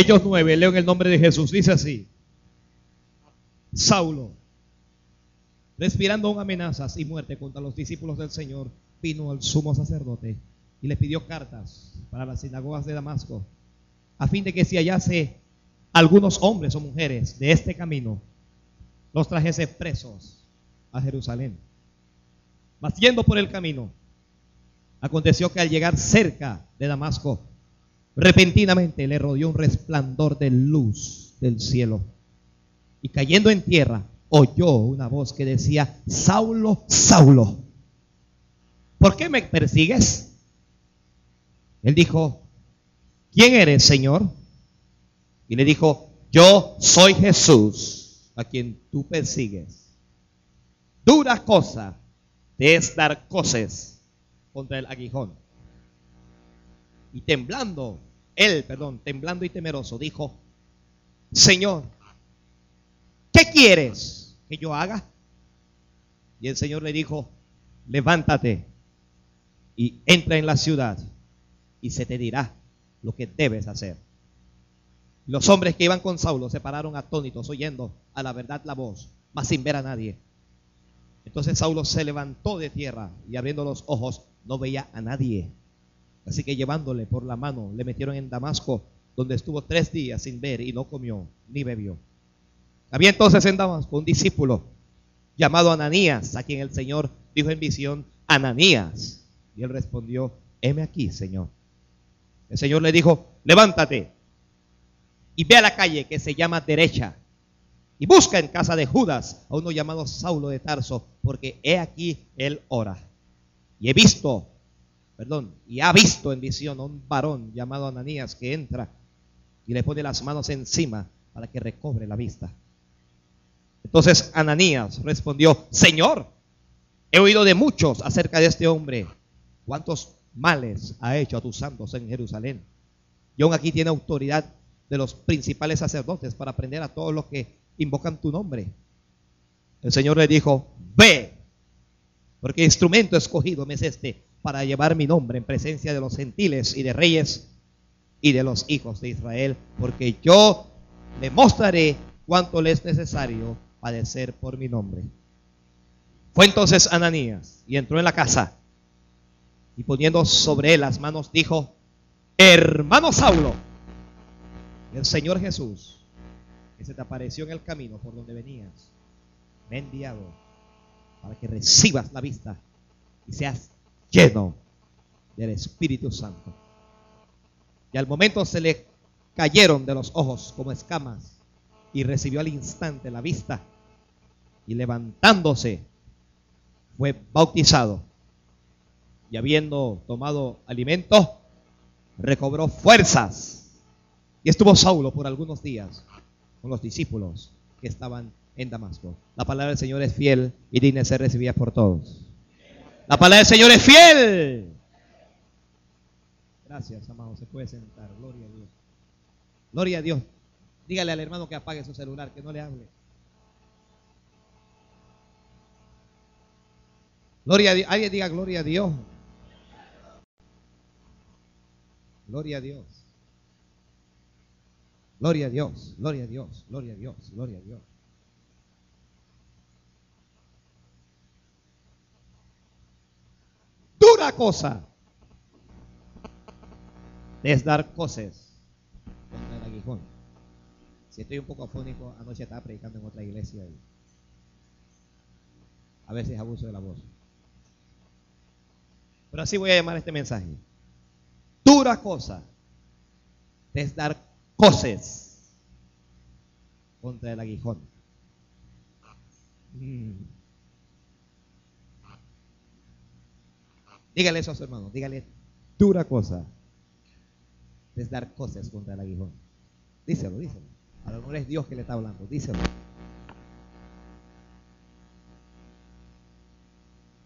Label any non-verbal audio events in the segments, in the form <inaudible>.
Hechos 9, leo en el nombre de Jesús, dice así. Saulo, respirando amenazas y muerte contra los discípulos del Señor, vino al sumo sacerdote y le pidió cartas para las sinagogas de Damasco, a fin de que si hallase algunos hombres o mujeres de este camino, los trajese presos a Jerusalén. Mas yendo por el camino, aconteció que al llegar cerca de Damasco, repentinamente le rodeó un resplandor de luz del cielo. Y cayendo en tierra, oyó una voz que decía, Saulo, Saulo, ¿por qué me persigues? Él dijo, ¿quién eres, Señor? Y le dijo, yo soy Jesús, a quien tú persigues. Dura cosa te es dar coces contra el aguijón. Y temblando, él, perdón, temblando y temeroso, dijo, Señor, ¿qué quieres que yo haga? Y el Señor le dijo, levántate y entra en la ciudad y se te dirá lo que debes hacer. Los hombres que iban con Saulo se pararon atónitos, oyendo a la verdad la voz, mas sin ver a nadie. Entonces Saulo se levantó de tierra y abriendo los ojos no veía a nadie. Así que llevándole por la mano le metieron en Damasco, donde estuvo tres días sin ver y no comió ni bebió. Había entonces en Damasco un discípulo llamado Ananías, a quien el Señor dijo en visión, Ananías. Y él respondió, heme aquí, Señor. El Señor le dijo, levántate y ve a la calle que se llama derecha y busca en casa de Judas a uno llamado Saulo de Tarso, porque he aquí él ora. Y he visto, perdón, y ha visto en visión a un varón llamado Ananías que entra y le pone las manos encima para que recobre la vista. Entonces Ananías respondió, Señor, he oído de muchos acerca de este hombre, cuántos males ha hecho a tus santos en Jerusalén. Y aún aquí tiene autoridad de los principales sacerdotes para aprender a todos los que invocan tu nombre. El Señor le dijo, ve, porque instrumento escogido me es este para llevar mi nombre en presencia de los gentiles y de reyes y de los hijos de Israel, porque yo le mostraré cuánto le es necesario padecer por mi nombre. Fue entonces Ananías y entró en la casa y poniendo sobre él las manos dijo, hermano Saulo, el Señor Jesús, que se te apareció en el camino por donde venías, me ha enviado para que recibas la vista y seas lleno del Espíritu Santo. Y al momento se le cayeron de los ojos como escamas y recibió al instante la vista y levantándose fue bautizado y habiendo tomado alimento recobró fuerzas y estuvo Saulo por algunos días con los discípulos que estaban en Damasco. La palabra del Señor es fiel y digna de ser recibida por todos. La palabra del Señor es fiel. Gracias, amado. Se puede sentar. Gloria a Dios. Gloria a Dios. Dígale al hermano que apague su celular, que no le hable. Gloria a Dios. Alguien diga gloria a Dios. Gloria a Dios. Gloria a Dios, gloria a Dios, gloria a Dios, gloria a Dios. Dura cosa es dar cosas contra el aguijón. Si estoy un poco afónico, anoche estaba predicando en otra iglesia a veces abuso de la voz. Pero así voy a llamar este mensaje. Dura cosa es dar coces contra el aguijón. Mm. Dígale eso a su hermano, dígale dura cosa es dar cosas contra el aguijón. Díselo, díselo. A lo mejor es Dios que le está hablando, díselo.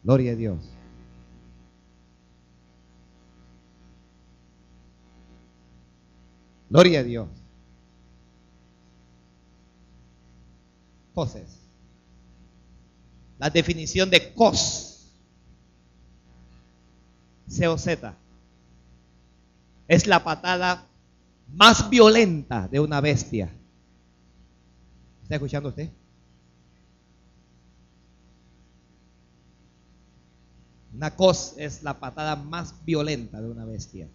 Gloria a Dios. Gloria a Dios. Coses. La definición de cos. C-O-Z. Es la patada más violenta de una bestia. ¿Está escuchando usted? Una cos es la patada más violenta de una bestia.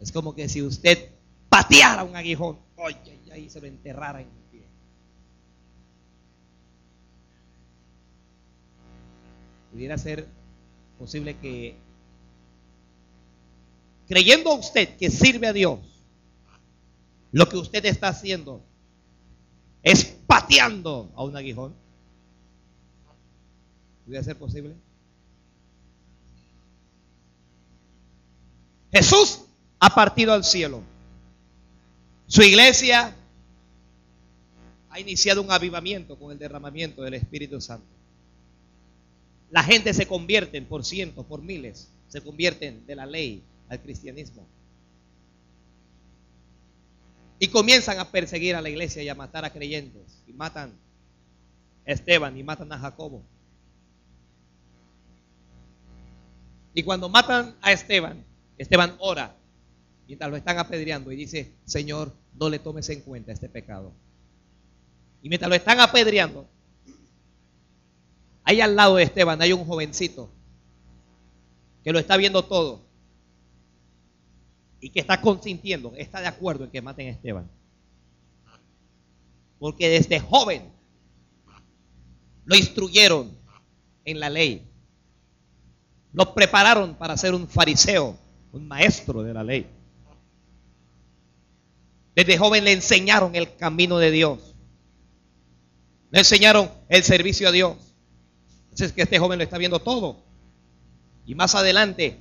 Es como que si usted pateara un aguijón, oye, y se lo enterrara en Pudiera ser posible que, creyendo usted que sirve a Dios, lo que usted está haciendo es pateando a un aguijón. ¿Pudiera ser posible? Jesús ha partido al cielo. Su iglesia ha iniciado un avivamiento con el derramamiento del Espíritu Santo. La gente se convierte por cientos, por miles, se convierten de la ley al cristianismo. Y comienzan a perseguir a la iglesia y a matar a creyentes. Y matan a Esteban y matan a Jacobo. Y cuando matan a Esteban, Esteban ora mientras lo están apedreando y dice, Señor, no le tomes en cuenta este pecado. Y mientras lo están apedreando, ahí al lado de Esteban hay un jovencito que lo está viendo todo y que está consintiendo, está de acuerdo en que maten a Esteban. Porque desde joven lo instruyeron en la ley. Lo prepararon para ser un fariseo, un maestro de la ley. Desde joven le enseñaron el camino de Dios. Le enseñaron el servicio a Dios. Entonces que este joven lo está viendo todo. Y más adelante,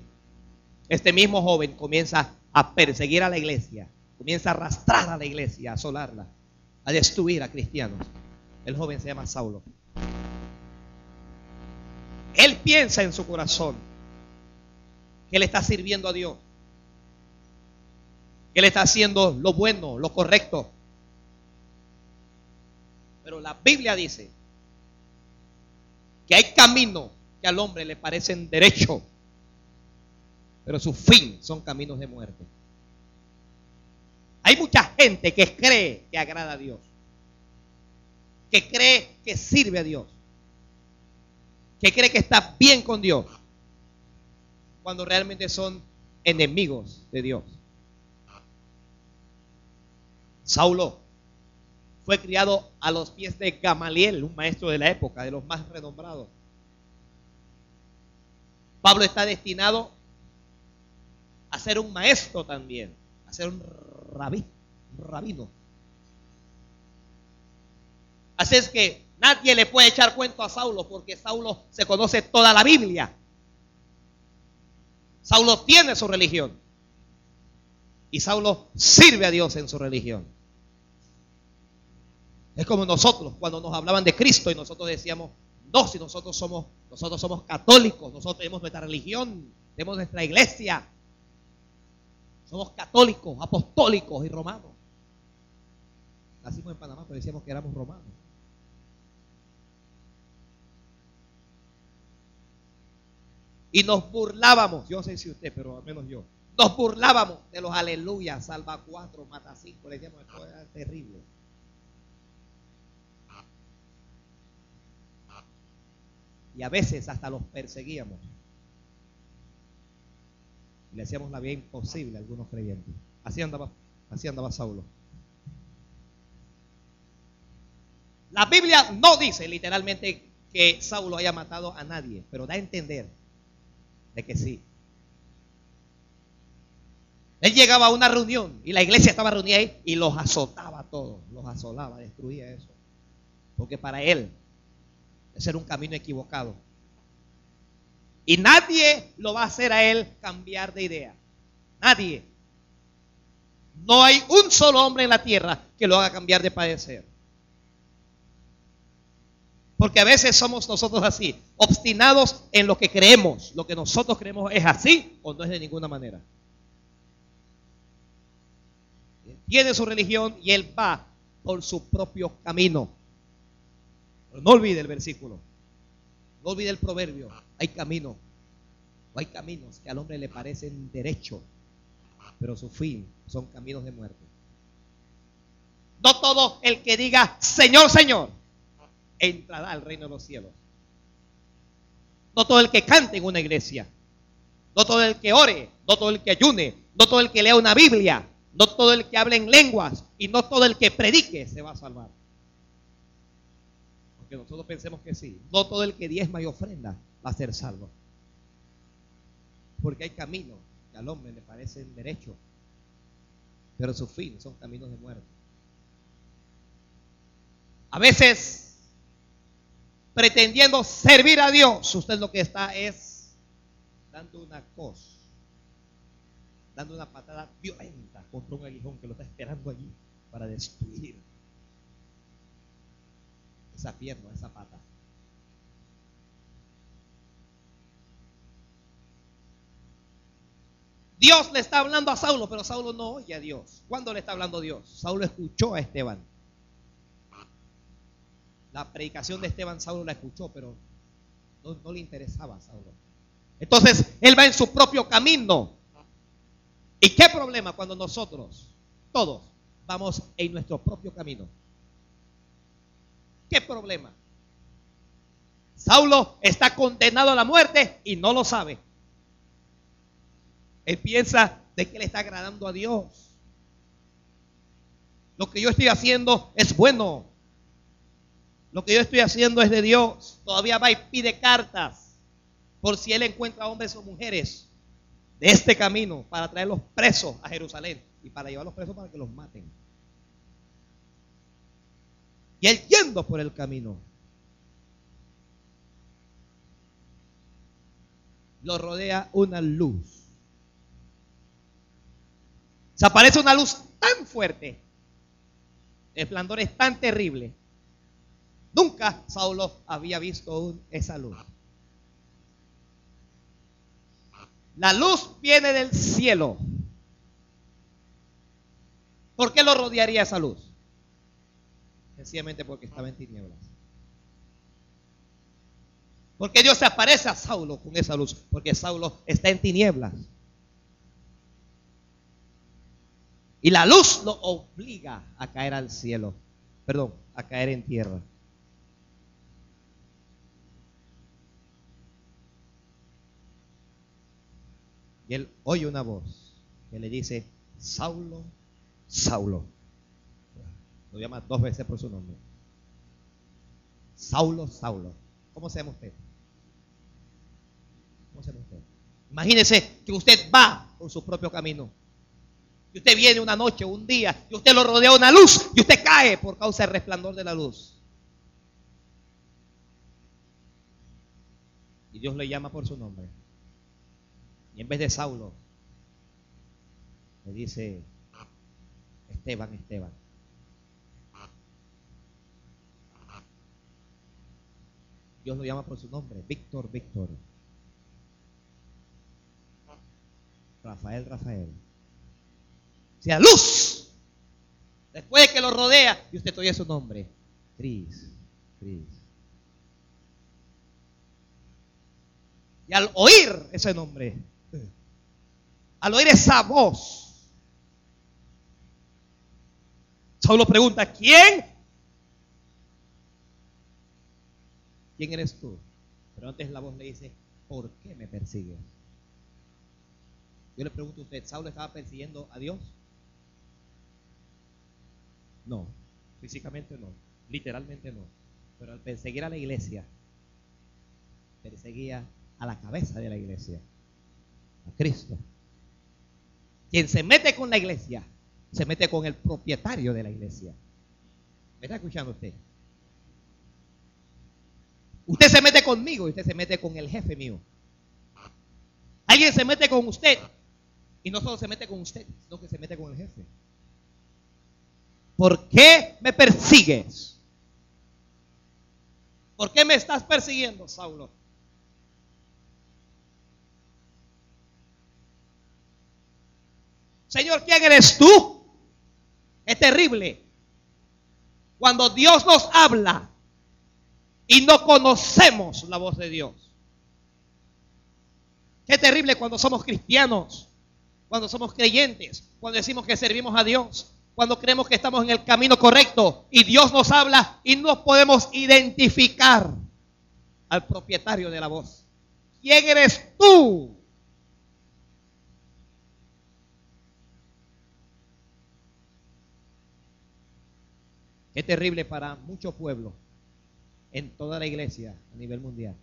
este mismo joven comienza a perseguir a la iglesia. Comienza a arrastrar a la iglesia, a asolarla, a destruir a cristianos. El joven se llama Saulo. Él piensa en su corazón que él está sirviendo a Dios que él está haciendo lo bueno, lo correcto. Pero la Biblia dice que hay caminos que al hombre le parecen derecho, pero su fin son caminos de muerte. Hay mucha gente que cree que agrada a Dios, que cree que sirve a Dios, que cree que está bien con Dios, cuando realmente son enemigos de Dios. Saulo fue criado a los pies de Gamaliel, un maestro de la época, de los más renombrados. Pablo está destinado a ser un maestro también, a ser un rabí, rabino. Así es que nadie le puede echar cuento a Saulo porque Saulo se conoce toda la Biblia. Saulo tiene su religión. Y Saulo sirve a Dios en su religión. Es como nosotros, cuando nos hablaban de Cristo y nosotros decíamos, no, si nosotros somos, nosotros somos católicos, nosotros tenemos nuestra religión, tenemos nuestra iglesia. Somos católicos, apostólicos y romanos. Nacimos en Panamá, pero decíamos que éramos romanos. Y nos burlábamos, yo no sé si usted, pero al menos yo, nos burlábamos de los aleluyas, salva cuatro, mata cinco, le decíamos, esto era terrible. Y a veces hasta los perseguíamos. Le hacíamos la vida imposible a algunos creyentes. Así andaba, así andaba Saulo. La Biblia no dice literalmente que Saulo haya matado a nadie, pero da a entender de que sí. Él llegaba a una reunión y la iglesia estaba reunida ahí y los azotaba a todos, los asolaba, destruía eso. Porque para él ese era un camino equivocado. Y nadie lo va a hacer a él cambiar de idea. Nadie. No hay un solo hombre en la tierra que lo haga cambiar de padecer. Porque a veces somos nosotros así, obstinados en lo que creemos. Lo que nosotros creemos es así o no es de ninguna manera. Tiene su religión y él va por su propio camino no olvide el versículo. No olvide el proverbio. Hay caminos. O hay caminos que al hombre le parecen derecho, pero su fin son caminos de muerte. No todo el que diga Señor, Señor, entrará al reino de los cielos. No todo el que cante en una iglesia, no todo el que ore, no todo el que ayune, no todo el que lea una Biblia, no todo el que hable en lenguas y no todo el que predique se va a salvar. Aunque nosotros pensemos que sí, no todo el que diezma y ofrenda va a ser salvo. Porque hay caminos que al hombre le parecen derechos, pero su fin son caminos de muerte. A veces, pretendiendo servir a Dios, usted lo que está es dando una cosa, dando una patada violenta contra un aguijón que lo está esperando allí para destruir esa pierna, esa pata. Dios le está hablando a Saulo, pero Saulo no oye a Dios. ¿Cuándo le está hablando Dios? Saulo escuchó a Esteban. La predicación de Esteban Saulo la escuchó, pero no, le interesaba a Saulo. Entonces, él va en su propio camino. ¿Y qué problema cuando nosotros, todos, vamos en nuestro propio camino? ¿Qué problema? Saulo está condenado a la muerte y no lo sabe. Él piensa de que le está agradando a Dios. Lo que yo estoy haciendo es bueno. Lo que yo estoy haciendo es de Dios. Todavía va y pide cartas por si él encuentra hombres o mujeres de este camino para traerlos presos a Jerusalén y para llevarlos presos para que los maten. Y él yendo por el camino, lo rodea una luz. Se aparece una luz tan fuerte, el esplendor es tan terrible Nunca Saulo había visto esa luz. La luz viene del cielo. ¿Por qué lo rodearía esa luz? Sencillamente porque estaba en tinieblas. Porque Dios se aparece a Saulo con esa luz. Porque Saulo está en tinieblas. Y la luz lo obliga a caer al cielo. Perdón, a caer en tierra. Y él oye una voz que le dice, Saulo, Saulo. Lo llama dos veces por su nombre. Saulo, Saulo. ¿Cómo se llama usted? ¿Cómo se llama usted? Imagínese que usted va por su propio camino. Y usted viene una noche, un día, y usted lo rodea una luz, y usted cae por causa del resplandor de la luz. Y Dios le llama por su nombre. Y en vez de Saulo, le dice Esteban, Esteban. Dios lo llama por su nombre, Víctor, Víctor. Rafael, Rafael. Sea luz. Después de que lo rodea, y usted oye su nombre, Cris, Cris. Y al oír ese nombre, al oír esa voz, Saulo pregunta, ¿quién? ¿Quién eres tú? Pero antes la voz le dice, ¿por qué me persigues? Yo le pregunto a usted, ¿Saulo estaba persiguiendo a Dios? No, físicamente no, literalmente no. Pero al perseguir a la iglesia, perseguía a la cabeza de la iglesia, a Cristo. Quien se mete con la iglesia, se mete con el propietario de la iglesia. ¿Me está escuchando usted? Usted se mete conmigo y usted se mete con el jefe mío. Alguien se mete con usted y no solo se mete con usted, sino que se mete con el jefe. ¿Por qué me persigues? ¿Por qué me estás persiguiendo, Saulo? Señor, ¿quién eres tú? Es terrible. Cuando Dios nos habla y no conocemos la voz de Dios. Qué terrible cuando somos cristianos cuando somos creyentes, cuando decimos que servimos a Dios, cuando creemos que estamos en el camino correcto y Dios nos habla y no podemos identificar al propietario de la voz. ¿Quién eres tú? Qué terrible para muchos pueblos en toda la iglesia a nivel mundial.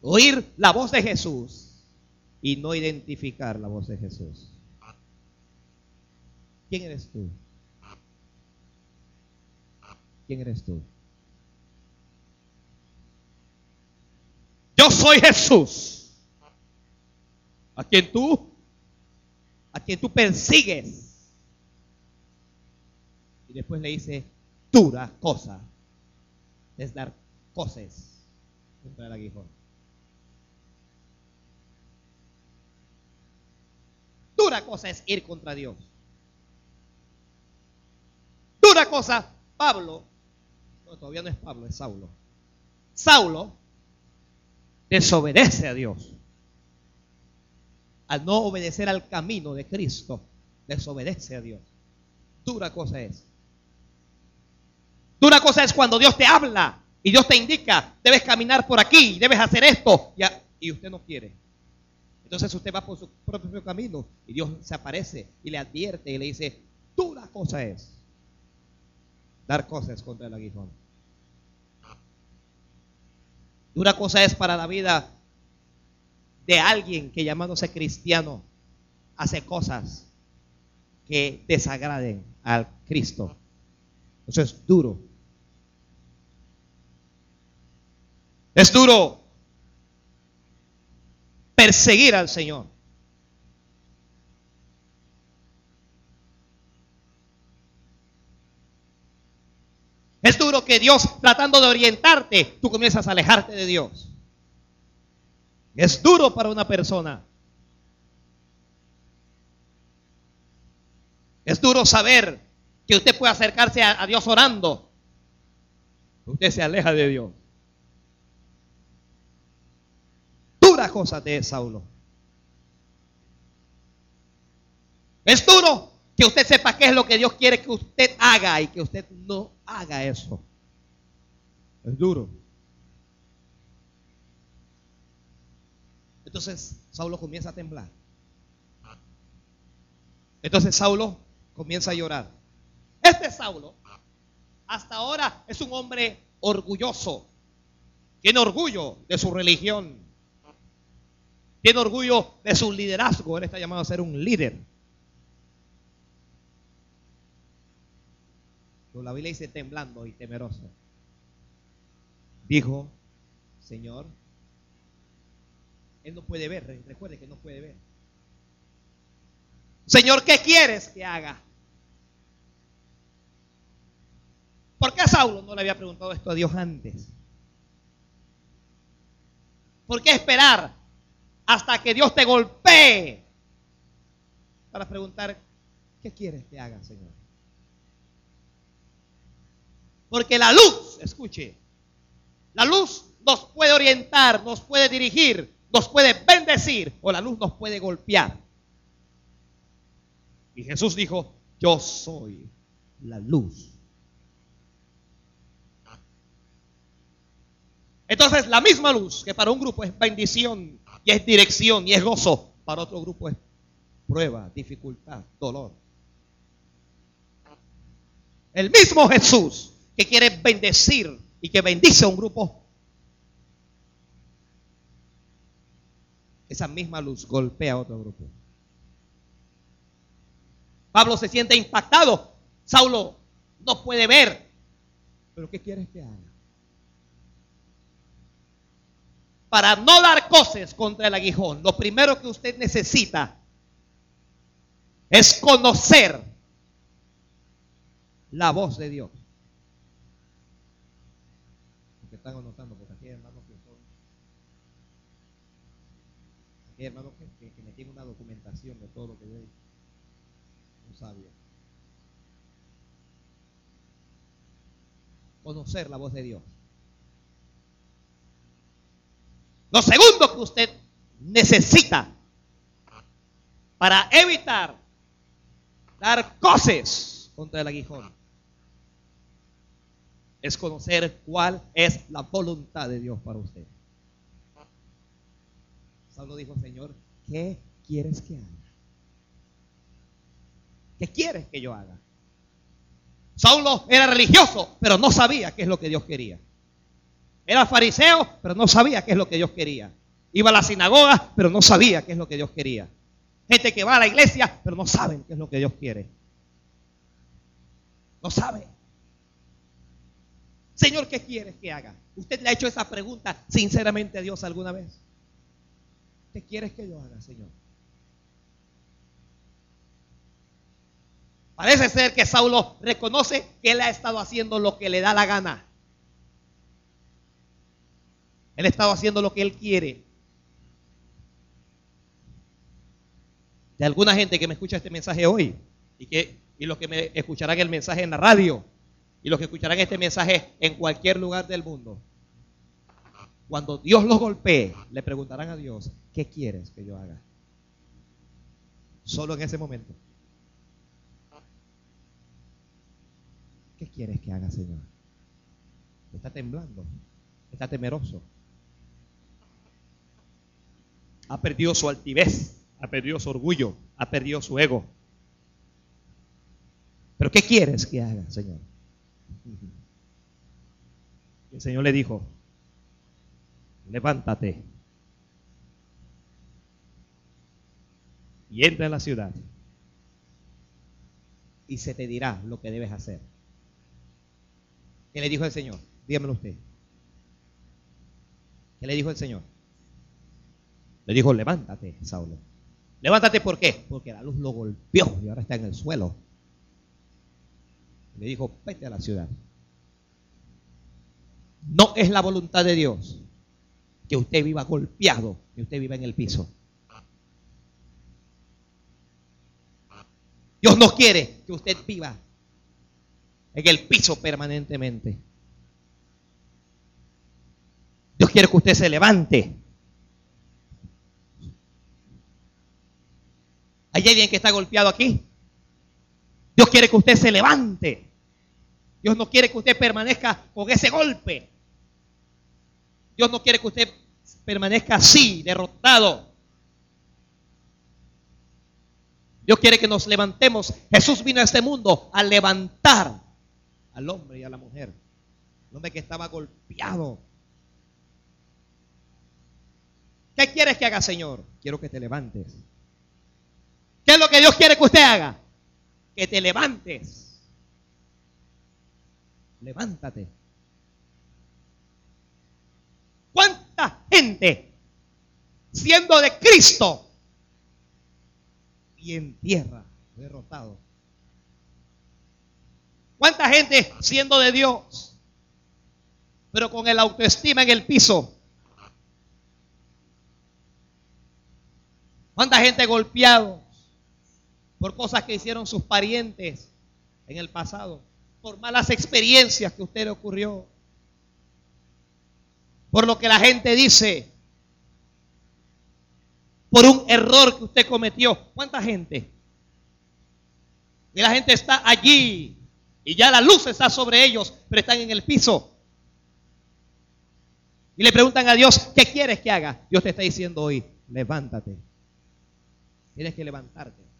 Oír la voz de Jesús y no identificar la voz de Jesús. ¿Quién eres tú? ¿Quién eres tú? Yo soy Jesús. A quien tú, a quien tú persigues. Y después le dice, dura cosa es dar cosas contra el aguijón. Dura cosa es ir contra Dios. Dura cosa, Pablo, no, todavía no es Pablo, es Saulo. Saulo desobedece a Dios. Al no obedecer al camino de Cristo, desobedece a Dios. Dura cosa es. Dura cosa es cuando Dios te habla y Dios te indica, debes caminar por aquí, debes hacer esto, y usted no quiere. Entonces usted va por su propio camino y Dios se aparece y le advierte y le dice, dura cosa es dar cosas contra el aguijón. Dura cosa es para la vida de alguien que llamándose cristiano hace cosas que desagraden al Cristo. Eso es duro. Es duro perseguir al Señor. Es duro que Dios, tratando de orientarte, tú comienzas a alejarte de Dios. Es duro para una persona. Es duro saber que usted puede acercarse a, Dios orando. Usted se aleja de Dios. Dura cosa de Saulo. Es duro que usted sepa qué es lo que Dios quiere que usted haga y que usted no haga eso. Es duro. Entonces Saulo comienza a temblar. Entonces Saulo comienza a llorar. Este Saulo hasta ahora es un hombre orgulloso. Tiene orgullo de su religión. Tiene orgullo de su liderazgo. Él está llamado a ser un líder. Pero la Biblia dice temblando y temeroso. Dijo, Señor, él no puede ver, recuerde que no puede ver. Señor, ¿qué quieres que haga? ¿Por qué Saulo no le había preguntado esto a Dios antes? ¿Por qué esperar hasta que Dios te golpee para preguntar, ¿qué quieres que haga, Señor? Porque la luz, escuche, la luz nos puede orientar, nos puede dirigir, nos puede bendecir o la luz nos puede golpear. Y Jesús dijo, yo soy la luz Entonces, la misma luz que para un grupo es bendición y es dirección y es gozo, para otro grupo es prueba, dificultad, dolor. El mismo Jesús que quiere bendecir y que bendice a un grupo, esa misma luz golpea a otro grupo. Pablo se siente impactado. Saulo no puede ver. Pero ¿qué quieres que haga? Para no dar cosas contra el aguijón, lo primero que usted necesita es conocer la voz de Dios. Porque están anotando, porque aquí hay hermanos que son, aquí hay hermanos que, que, me tienen una documentación de todo lo que yo dicho. Un sabio. Conocer la voz de Dios. Lo segundo que usted necesita para evitar dar coces contra el aguijón es conocer cuál es la voluntad de Dios para usted. Saulo dijo, Señor, ¿qué quieres que haga? ¿Qué quieres que yo haga? Saulo era religioso, pero no sabía qué es lo que Dios quería. Era fariseo, pero no sabía qué es lo que Dios quería. Iba a la sinagoga, pero no sabía qué es lo que Dios quería. Gente que va a la iglesia, pero no saben qué es lo que Dios quiere. No sabe. Señor, ¿qué quieres que haga? ¿Usted le ha hecho esa pregunta sinceramente a Dios alguna vez? ¿Qué quieres que yo haga, Señor? Parece ser que Saulo reconoce que él ha estado haciendo lo que le da la gana. Él ha estado haciendo lo que él quiere. De alguna gente que me escucha este mensaje hoy y que y los que me escucharán el mensaje en la radio y los que escucharán este mensaje en cualquier lugar del mundo. Cuando Dios los golpee, le preguntarán a Dios, ¿qué quieres que yo haga? Solo en ese momento. ¿Qué quieres que haga, Señor? Está temblando, está temeroso. Ha perdido su altivez, ha perdido su orgullo, ha perdido su ego. Pero ¿qué quieres que haga, Señor? El Señor le dijo, levántate y entra en la ciudad y se te dirá lo que debes hacer. ¿Qué le dijo el Señor? Dígamelo usted. ¿Qué le dijo el Señor? Le dijo, levántate, Saulo. Levántate, ¿por qué? Porque la luz lo golpeó y ahora está en el suelo. Le dijo, vete a la ciudad. No es la voluntad de Dios que usted viva golpeado, que usted viva en el piso. Dios no quiere que usted viva en el piso permanentemente. Dios quiere que usted se levante. ¿Hay alguien que está golpeado aquí? Dios quiere que usted se levante. Dios no quiere que usted permanezca con ese golpe. Dios no quiere que usted permanezca así, derrotado. Dios quiere que nos levantemos. Jesús vino a este mundo a levantar al hombre y a la mujer. El hombre que estaba golpeado. ¿Qué quieres que haga, Señor? Quiero que te levantes. ¿Qué es lo que Dios quiere que usted haga? Que te levantes. Levántate. ¿Cuánta gente siendo de Cristo y en tierra derrotado? ¿Cuánta gente siendo de Dios, pero con el autoestima en el piso? ¿Cuánta gente golpeado por cosas que hicieron sus parientes en el pasado? Por malas experiencias que a usted le ocurrió. Por lo que la gente dice. Por un error que usted cometió. ¿Cuánta gente? Y la gente está allí y ya la luz está sobre ellos, pero están en el piso. Y le preguntan a Dios, ¿qué quieres que haga? Dios te está diciendo hoy, levántate. Tienes que levantarte.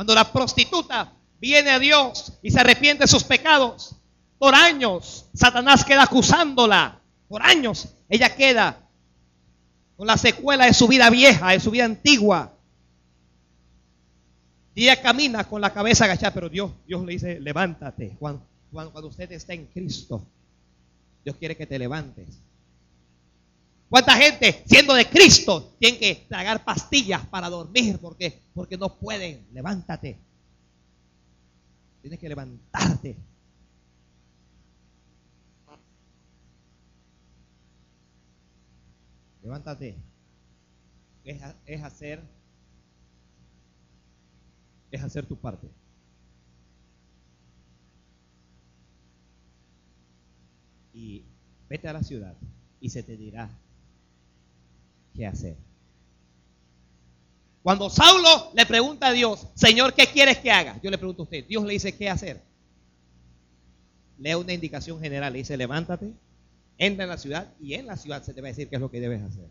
Cuando la prostituta viene a Dios y se arrepiente de sus pecados, por años Satanás queda acusándola. Por años ella queda con la secuela de su vida vieja, de su vida antigua. Y ella camina con la cabeza agachada, pero Dios, Dios le dice, levántate. Cuando, cuando, usted está en Cristo, Dios quiere que te levantes. ¿Cuánta gente, siendo de Cristo, tiene que tragar pastillas para dormir porque, porque no pueden? Levántate. Tienes que levantarte. Levántate. Es, es hacer es hacer tu parte. Y vete a la ciudad y se te dirá qué hacer. Cuando Saulo le pregunta a Dios, Señor, ¿qué quieres que haga? Yo le pregunto a usted, Dios le dice, ¿qué hacer? Lea una indicación general, le dice, levántate, entra en la ciudad y en la ciudad se te va a decir qué es lo que debes hacer.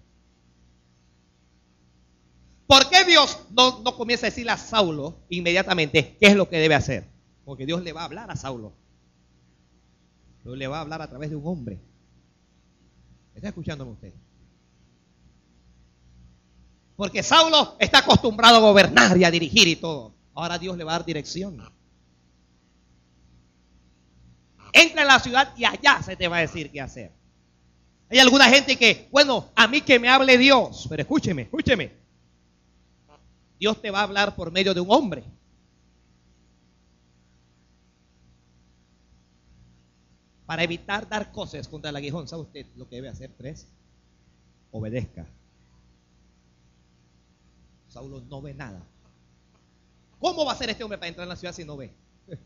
¿Por qué Dios no, no comienza a decirle a Saulo inmediatamente qué es lo que debe hacer? Porque Dios le va a hablar a Saulo. Dios le va a hablar a través de un hombre. ¿Está escuchándome usted? Porque Saulo está acostumbrado a gobernar y a dirigir y todo. Ahora Dios le va a dar dirección. Entra en la ciudad y allá se te va a decir qué hacer. Hay alguna gente que, bueno, a mí que me hable Dios, pero escúcheme, escúcheme. Dios te va a hablar por medio de un hombre. Para evitar dar cosas contra el aguijón, ¿sabe usted lo que debe hacer? Tres, obedezca. Saulo no ve nada. ¿Cómo va a ser este hombre para entrar en la ciudad si no ve? <laughs>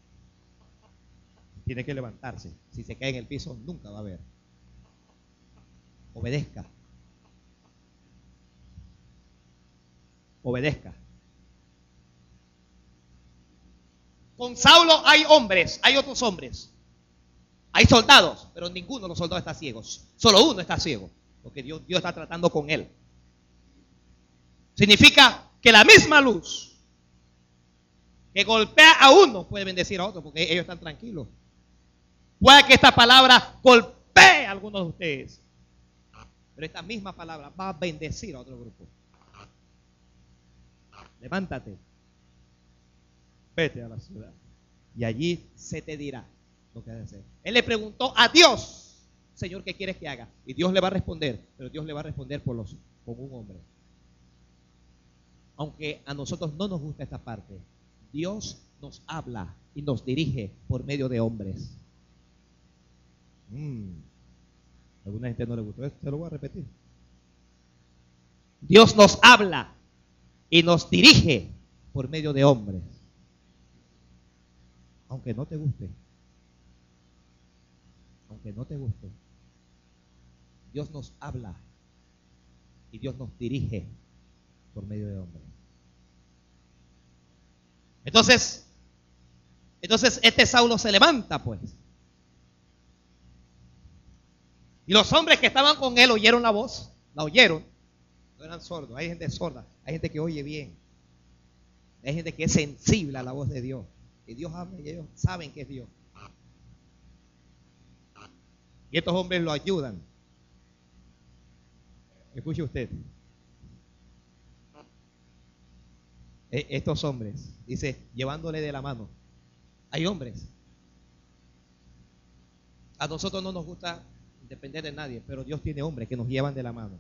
Tiene que levantarse. Si se cae en el piso, nunca va a ver. Obedezca. Obedezca. Con Saulo hay hombres, hay otros hombres. Hay soldados, pero ninguno de los soldados está ciego. Solo uno está ciego, porque Dios, Dios está tratando con él. Significa que la misma luz que golpea a uno puede bendecir a otro, porque ellos están tranquilos. Puede que esta palabra golpee a algunos de ustedes, pero esta misma palabra va a bendecir a otro grupo. Levántate, vete a la ciudad y allí se te dirá lo que hacer. Él le preguntó a Dios, Señor, ¿qué quieres que haga? Y Dios le va a responder, pero Dios le va a responder por los, con un hombre. Aunque a nosotros no nos gusta esta parte, Dios nos habla y nos dirige por medio de hombres. Mm. A alguna gente no le gustó esto, se lo voy a repetir. Dios nos habla y nos dirige por medio de hombres. Aunque no te guste. Aunque no te guste. Dios nos habla y Dios nos dirige por medio de hombres. Entonces, entonces este Saulo se levanta, pues. Y los hombres que estaban con él oyeron la voz, la oyeron. No eran sordos, hay gente sorda, hay gente que oye bien. Hay gente que es sensible a la voz de Dios. Y Dios habla y ellos saben que es Dios. Y estos hombres lo ayudan. Escuche usted. Estos hombres, dice, llevándole de la mano. Hay hombres. A nosotros no nos gusta depender de nadie, pero Dios tiene hombres que nos llevan de la mano.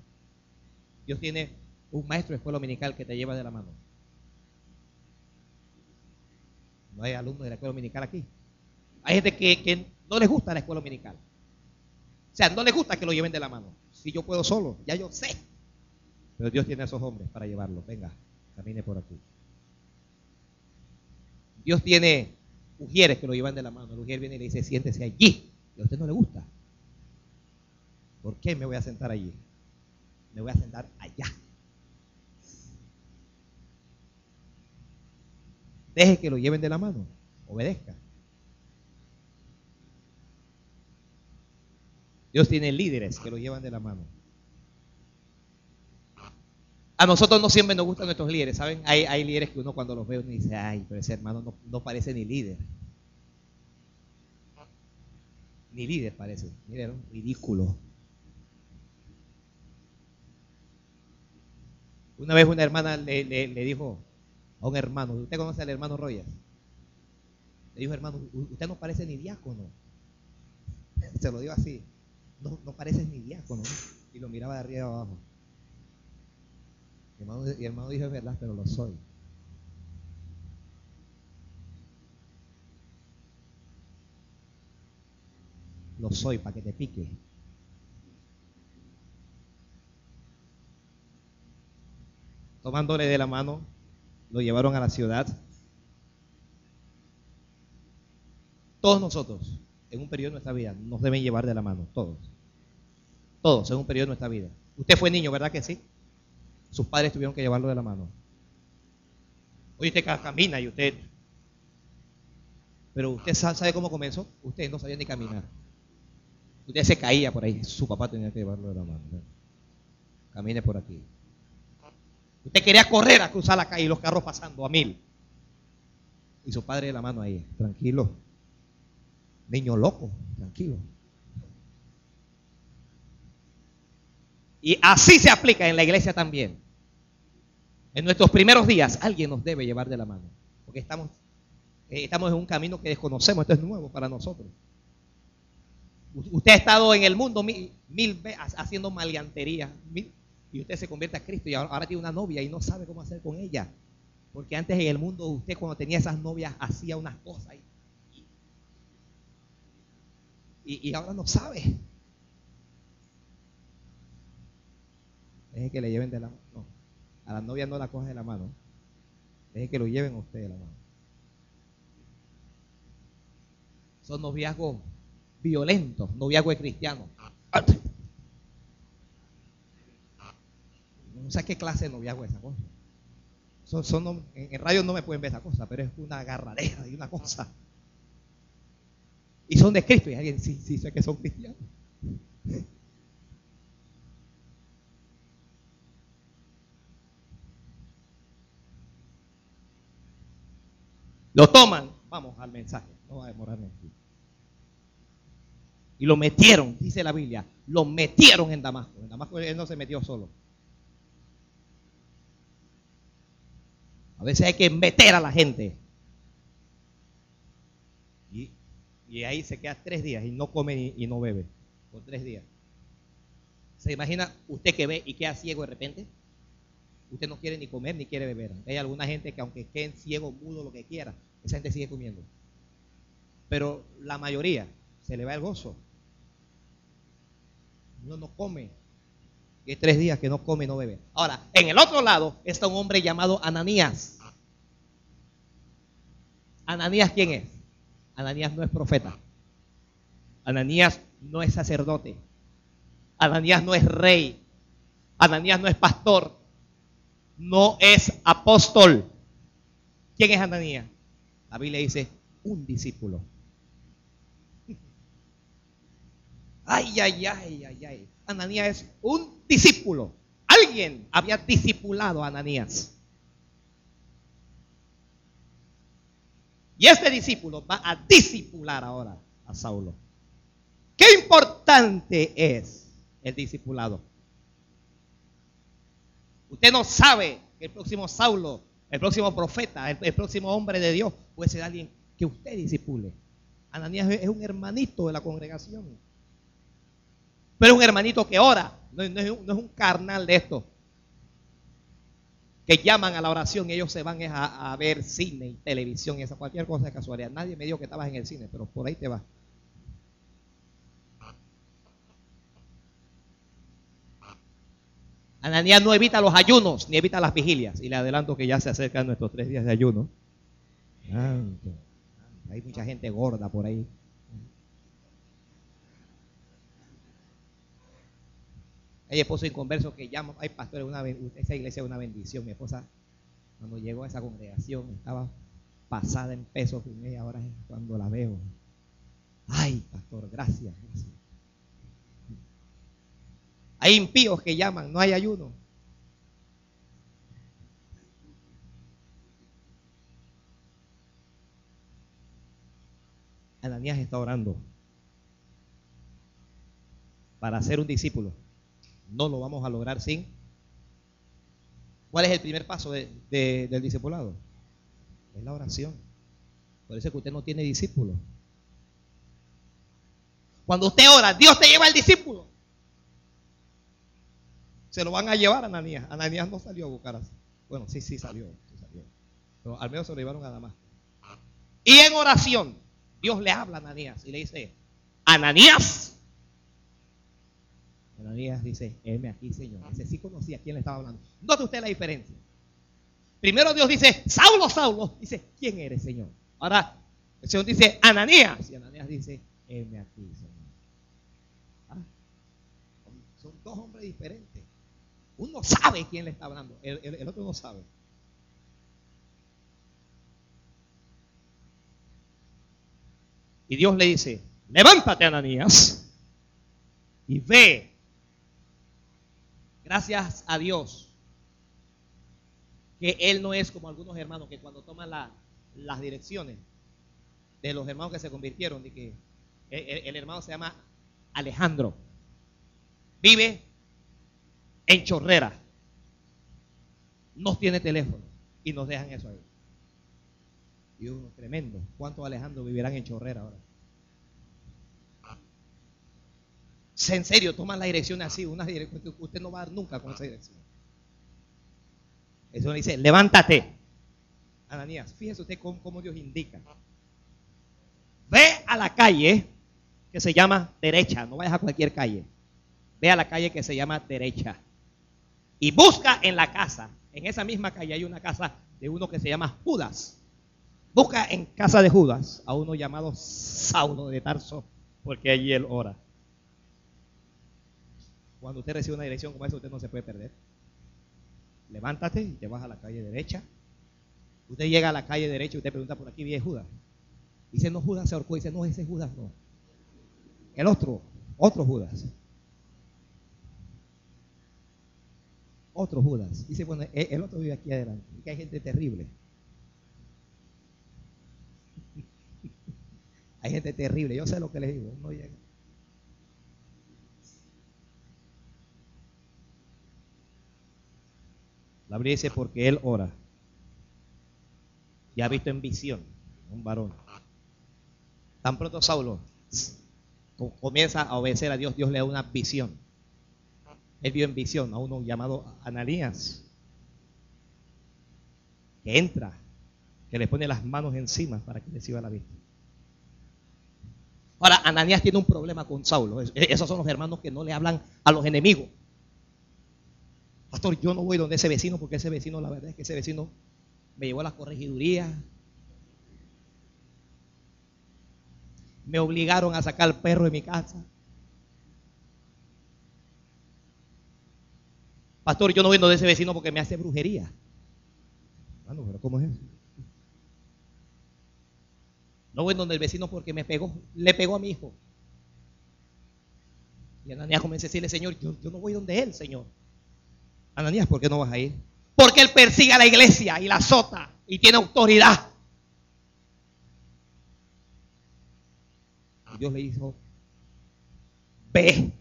Dios tiene un maestro de escuela dominical que te lleva de la mano. No hay alumnos de la escuela dominical aquí. Hay gente que, que no les gusta la escuela dominical. O sea, no les gusta que lo lleven de la mano. Si yo puedo solo, ya yo sé. Pero Dios tiene a esos hombres para llevarlo. Venga, camine por aquí. Dios tiene ujieres que lo llevan de la mano. El ujier viene y le dice, siéntese allí. Y a usted no le gusta. ¿Por qué me voy a sentar allí? Me voy a sentar allá. Deje que lo lleven de la mano. Obedezca. Dios tiene líderes que lo llevan de la mano. A nosotros no siempre nos gustan nuestros líderes, ¿saben? Hay, líderes que uno cuando los ve uno dice, ay, pero ese hermano no, parece ni líder. Ni líder parece, un ridículo. Una vez una hermana le, dijo a un hermano, ¿usted conoce al hermano Royas? Le dijo, hermano, usted no parece ni diácono. <laughs> Se lo digo así, no, no pareces ni diácono. Y lo miraba de arriba abajo. Y hermano, hermano dijo, es verdad, pero lo soy. Lo soy para que te pique. Tomándole de la mano, lo llevaron a la ciudad. Todos nosotros, en un periodo de nuestra vida, nos deben llevar de la mano, todos. Todos, en un periodo de nuestra vida. Usted fue niño, ¿verdad que sí? Sus padres tuvieron que llevarlo de la mano. Hoy usted camina y usted... Pero usted sabe cómo comenzó. Usted no sabía ni caminar. Usted se caía por ahí. Su papá tenía que llevarlo de la mano. Camine por aquí. Usted quería correr a cruzar la calle y los carros pasando a mil. Y su padre de la mano ahí. Tranquilo. Niño loco. Tranquilo. Y así se aplica en la iglesia también. En nuestros primeros días alguien nos debe llevar de la mano. Porque estamos, eh, estamos en un camino que desconocemos. Esto es nuevo para nosotros. Usted ha estado en el mundo mil, veces haciendo maleantería. y usted se convierte a Cristo y ahora, tiene una novia y no sabe cómo hacer con ella. Porque antes en el mundo usted cuando tenía esas novias hacía unas cosas y, y ahora no sabe. Deje que le lleven de la mano. A la novia no la coge de la mano. Deje que lo lleven a usted de la mano. Son noviazgos violentos, noviazgo de cristianos. No sé qué clase de noviazgo es esa cosa. Son, en, radio no me pueden ver esa cosa, pero es una agarradera y una cosa. Y son de Cristo. Y alguien, sí, sí, sé que son cristianos. Lo toman. Vamos al mensaje. No va a demorarme aquí. Y lo metieron, dice la Biblia, lo metieron en Damasco. En Damasco él no se metió solo. A veces hay que meter a la gente. Y, ahí se queda tres días y no come y, no bebe. Por tres días. ¿Se imagina usted que ve y queda ciego de repente? Usted no quiere ni comer ni quiere beber. Hay alguna gente que aunque queden ciego, mudo, lo que quiera, esa gente sigue comiendo. Pero la mayoría se le va el gozo. Uno no come. Y hay tres días que no come y no bebe. Ahora, en el otro lado está un hombre llamado Ananías. Ananías, ¿quién es? Ananías no es profeta. Ananías no es sacerdote. Ananías no es rey. Ananías no es pastor. No es apóstol. ¿Quién es Ananías? La Biblia dice un discípulo. <laughs> Ay, ay, ay, ay, ay. Ananías es un discípulo. Alguien había discipulado a Ananías. Y este discípulo va a discipular ahora a Saulo. Qué importante es el discipulado. Usted no sabe que el próximo Saulo, el próximo profeta, el, próximo hombre de Dios puede ser alguien que usted disipule. Ananías es un hermanito de la congregación. Pero es un hermanito que ora, no, es, un carnal de esto. Que llaman a la oración y ellos se van a, ver cine y televisión esa cualquier cosa de casualidad. Nadie me dijo que estabas en el cine, pero por ahí te vas. Ananías no evita los ayunos ni evita las vigilias. Y le adelanto que ya se acercan nuestros tres días de ayuno. Hay mucha gente gorda por ahí. Hay esposos inconversos que llaman, hay pastores, una, esa iglesia es una bendición. Mi esposa, cuando llegó a esa congregación, estaba pasada en pesos y ahora es cuando la veo. Ay, pastor, gracias, gracias. Hay impíos que llaman, no hay ayuno. Ananías está orando para ser un discípulo no lo vamos a lograr sin. ¿Cuál es el primer paso del discipulado? Es la oración. Por eso es que usted no tiene discípulo. Cuando usted ora, Dios te lleva al discípulo. Se lo van a llevar a Ananías. Ananías no salió a buscar así. Bueno, sí, sí salió, salió. Pero al menos se lo llevaron a Damasco. Y en oración, Dios le habla a Ananías y le dice, Ananías, Ananías dice, heme aquí, Señor. Ese sí conocía a quién le estaba hablando. Note usted la diferencia. Primero Dios dice, Saulo, Saulo. Dice, ¿quién eres, Señor? Ahora, el Señor dice, Ananías. Y Ananías dice, heme aquí, Señor. ¿Ah? Son dos hombres diferentes. Uno sabe quién le está hablando, el, otro no sabe. Y Dios le dice, levántate Ananías y ve. Gracias a Dios que Él no es como algunos hermanos que cuando toman las direcciones de los hermanos que se convirtieron, de que el hermano se llama Alejandro, vive en Chorrera, no tiene teléfono y nos dejan eso ahí. Y uno tremendo. ¿Cuántos Alejandro vivirán en Chorrera ahora? En serio, toman la dirección así, una dirección que usted no va a dar nunca con esa dirección. Eso le dice, levántate. Ananías, fíjese usted cómo, Dios indica. Ve a la calle que se llama derecha, no vayas a cualquier calle. Ve a la calle que se llama derecha. Y busca en la casa, en esa misma calle hay una casa de uno que se llama Judas. Busca en casa de Judas a uno llamado Saulo de Tarso, porque allí él ora. Cuando usted recibe una dirección como esa, usted no se puede perder. Levántate y te vas a la calle derecha. Usted llega a la calle derecha y usted pregunta por aquí, viene Judas. Dice, no, Judas se ahorcó. Dice, no, ese Judas no. El otro, otro Judas. Otro Judas. Dice, bueno, e-, el otro vive aquí adelante. Que hay gente terrible. <laughs> hay gente terrible. Yo sé lo que les digo. No llega. La Biblia dice porque él ora. Y ha visto en visión un varón. Tan pronto Saulo comienza a obedecer a Dios, Dios le da una visión. Él vio en visión a uno llamado Ananías, que entra, que le pone las manos encima para que reciba la vista. Ahora, Ananías tiene un problema con Saulo. Esos son los hermanos que no le hablan a los enemigos. Pastor, yo no voy donde ese vecino porque ese vecino, la verdad es que ese vecino me llevó a la corregiduría. Me obligaron a sacar el perro de mi casa. Pastor, yo no voy donde ese vecino porque me hace brujería. Bueno, pero ¿cómo es eso? No voy donde el vecino porque me pegó, le pegó a mi hijo. Y Ananías comenzó a decirle, Señor, yo, no voy donde él, Señor. Ananías, ¿por qué no vas a ir? Porque él persigue a la iglesia y la azota y tiene autoridad. Dios le dijo, ve.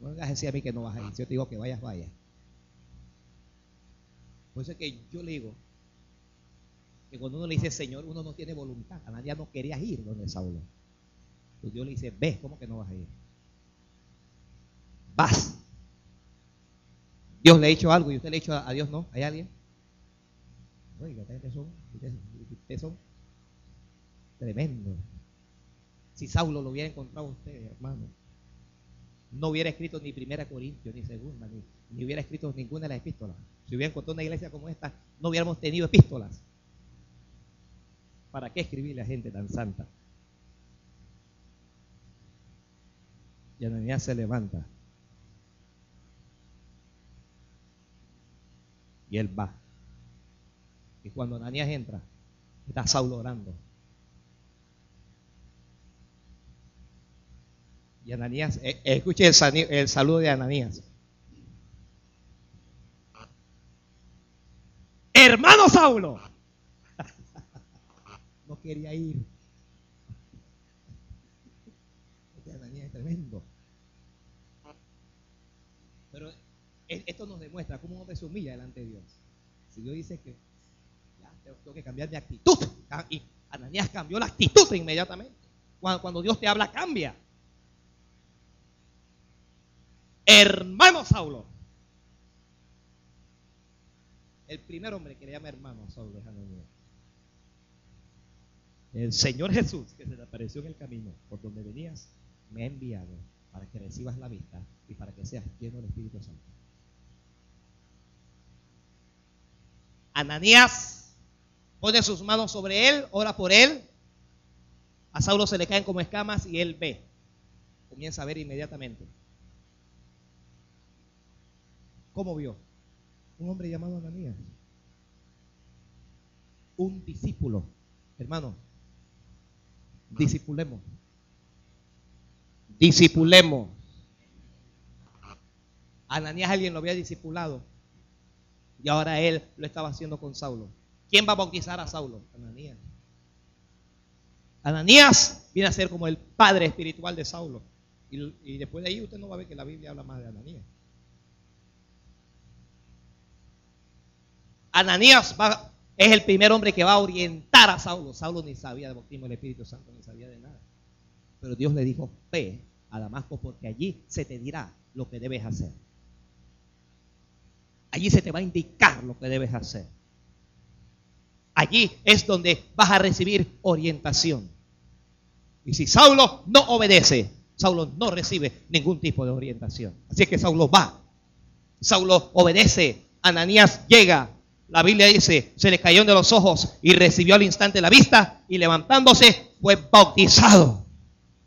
No vengas a decir a mí que no vas a ir. Si yo te digo que vayas, vaya. Por eso es que yo le digo que cuando uno le dice Señor, uno no tiene voluntad. Ananías no quería ir donde Saulo. Pues Dios le dice, ve, ¿cómo que no vas a ir? Vas. Dios le ha hecho algo y usted le ha hecho a, Dios no. ¿Hay alguien? Oiga, ustedes son, ustedes son tremendo. Si Saulo lo hubiera encontrado usted, hermano, no hubiera escrito ni primera Corintios, ni segunda, ni, hubiera escrito ninguna de las epístolas. Si hubiera encontrado una iglesia como esta, no hubiéramos tenido epístolas. ¿Para qué escribirle a gente tan santa? Y Ananías se levanta Y él va. Y cuando Ananías entra, está Saulo orando. Y Ananías, eh, eh, escuche el, saludo de Ananías. Hermano Saulo. <laughs> no quería ir. Este Ananías es tremendo. Pero esto nos demuestra cómo un hombre se humilla delante de Dios. Si Dios dice que ya, tengo que cambiar de actitud, y Ananías cambió la actitud inmediatamente. Cuando, cuando Dios te habla, cambia. Hermano Saulo. El primer hombre que le llama hermano Saulo es Ananías. El Señor Jesús, que se te apareció en el camino por donde venías, me ha enviado para que recibas la vista y para que seas lleno del Espíritu Santo. Ananías pone sus manos sobre él, ora por él. A Saulo se le caen como escamas y él ve. Comienza a ver inmediatamente. ¿Cómo vio? Un hombre llamado Ananías. Un discípulo. Hermano, disipulemos. Disipulemos. Ananías alguien lo había discipulado y ahora él lo estaba haciendo con Saulo. ¿Quién va a bautizar a Saulo? Ananías. Ananías viene a ser como el padre espiritual de Saulo. Y, después de ahí usted no va a ver que la Biblia habla más de Ananías. Ananías es el primer hombre que va a orientar a Saulo. Saulo ni sabía de bautismo del Espíritu Santo, ni sabía de nada. Pero Dios le dijo, ve a Damasco porque allí se te dirá lo que debes hacer. Allí se te va a indicar lo que debes hacer. Allí es donde vas a recibir orientación. Y si Saulo no obedece, Saulo no recibe ningún tipo de orientación. Así es que Saulo va. Saulo obedece. Ananías llega. La Biblia dice, se le cayó de los ojos y recibió al instante la vista y levantándose fue bautizado.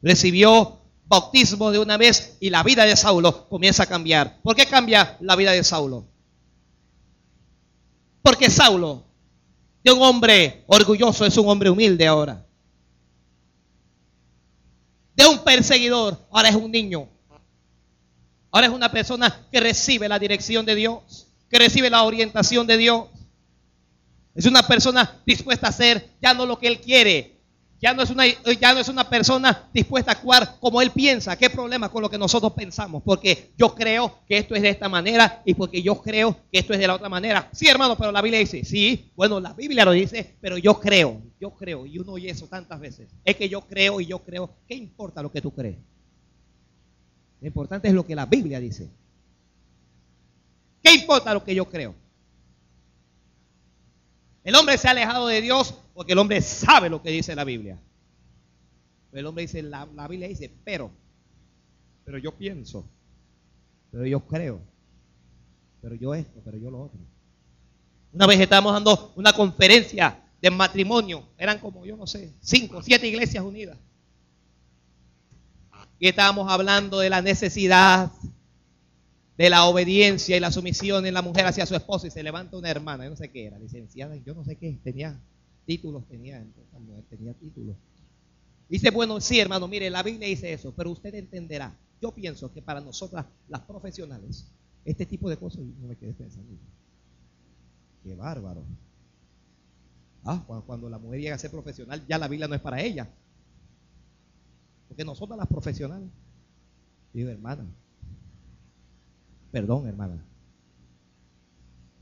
Recibió bautismo de una vez y la vida de Saulo comienza a cambiar. ¿Por qué cambia la vida de Saulo? Porque Saulo, de un hombre orgulloso, es un hombre humilde ahora. De un perseguidor, ahora es un niño. Ahora es una persona que recibe la dirección de Dios, que recibe la orientación de Dios. Es una persona dispuesta a hacer ya no lo que él quiere, ya no, es una, ya no es una persona dispuesta a actuar como él piensa. ¿Qué problema con lo que nosotros pensamos? Porque yo creo que esto es de esta manera y porque yo creo que esto es de la otra manera. Sí, hermano, pero la Biblia dice, sí, bueno, la Biblia lo dice, pero yo creo, yo creo, y uno oye eso tantas veces. Es que yo creo y yo creo. ¿Qué importa lo que tú crees? Lo importante es lo que la Biblia dice. ¿Qué importa lo que yo creo? El hombre se ha alejado de Dios porque el hombre sabe lo que dice la Biblia. Pero el hombre dice, la, Biblia dice, pero, pero yo pienso, pero yo creo, pero yo esto, pero yo lo otro. Una vez estábamos dando una conferencia de matrimonio, eran como, yo no sé, cinco, siete iglesias unidas. Y estábamos hablando de la necesidad de la obediencia y la sumisión en la mujer hacia su esposo y se levanta una hermana, yo no sé qué era, licenciada, yo no sé qué, tenía títulos, tenía, tenía títulos. Dice, bueno, sí, hermano, mire, la Biblia dice eso, pero usted entenderá. Yo pienso que para nosotras, las profesionales, este tipo de cosas, no me quedé pensando. Qué bárbaro. Ah, cuando, la mujer llega a ser profesional, ya la Biblia no es para ella. Porque nosotras las profesionales, digo, hermana, Perdón, hermana.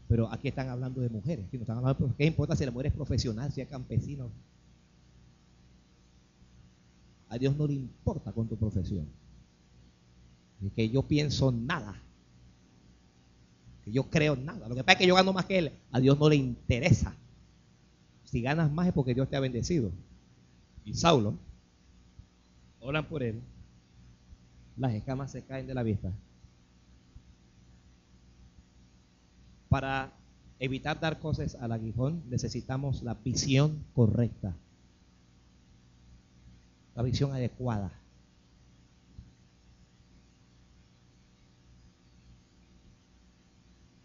Pero aquí están hablando de mujeres. ¿Qué importa si la mujer es profesional, si es campesino? A Dios no le importa con tu profesión. Y que yo pienso nada. Que yo creo nada. Lo que pasa es que yo gano más que él. A Dios no le interesa. Si ganas más es porque Dios te ha bendecido. Y Saulo, oran por él. Las escamas se caen de la vista. Para evitar dar cosas al aguijón necesitamos la visión correcta, la visión adecuada.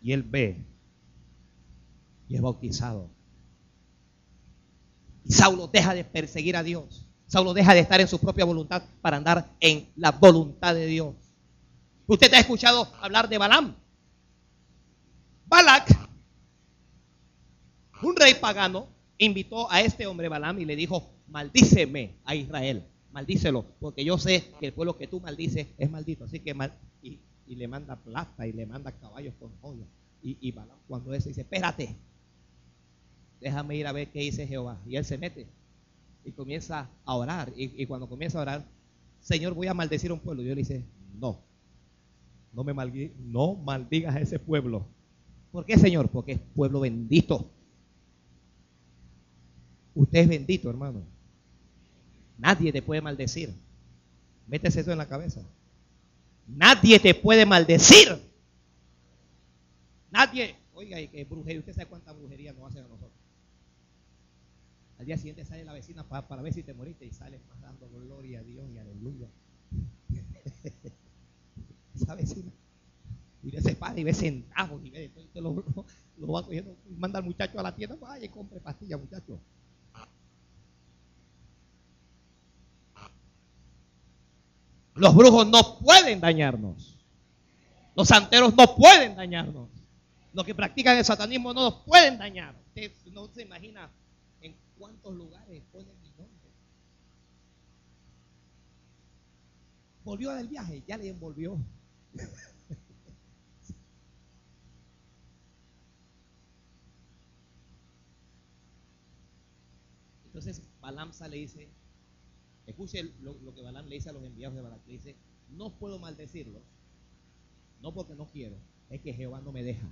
Y él ve y es bautizado. Y Saulo deja de perseguir a Dios. Saulo deja de estar en su propia voluntad para andar en la voluntad de Dios. Usted ha escuchado hablar de Balaam. Balak, un rey pagano, invitó a este hombre Balaam y le dijo, maldíceme a Israel, maldícelo, porque yo sé que el pueblo que tú maldices es maldito. Así que mal, y, le manda plata y le manda caballos con joyas. Y, y Balaam cuando ese dice, espérate, déjame ir a ver qué dice Jehová. Y él se mete y comienza a orar. Y, cuando comienza a orar, Señor, voy a maldecir a un pueblo. Y yo le dice, no, no me no maldigas a ese pueblo ¿Por qué, Señor? Porque es pueblo bendito. Usted es bendito, hermano. Nadie te puede maldecir. Métese eso en la cabeza. Nadie te puede maldecir. Nadie. Oiga, y que brujería. Usted sabe cuánta brujería nos hacen a nosotros. Al día siguiente sale la vecina para, para ver si te moriste y sales más dando gloria a Dios y aleluya. <laughs> Esa vecina y se para y ve centavos y ve todo, lo, lo, va cogiendo, manda al muchacho a la tienda, vaya y compre pastillas, muchacho. Los brujos no pueden dañarnos. Los santeros no pueden dañarnos. Los que practican el satanismo no nos pueden dañar. Usted no se imagina en cuántos lugares ponen mi nombre. Volvió del viaje, ya le envolvió. Entonces Balam le dice, escuche lo, que Balam le dice a los enviados de Balam, le dice, no puedo maldecirlos, no porque no quiero, es que Jehová no me deja.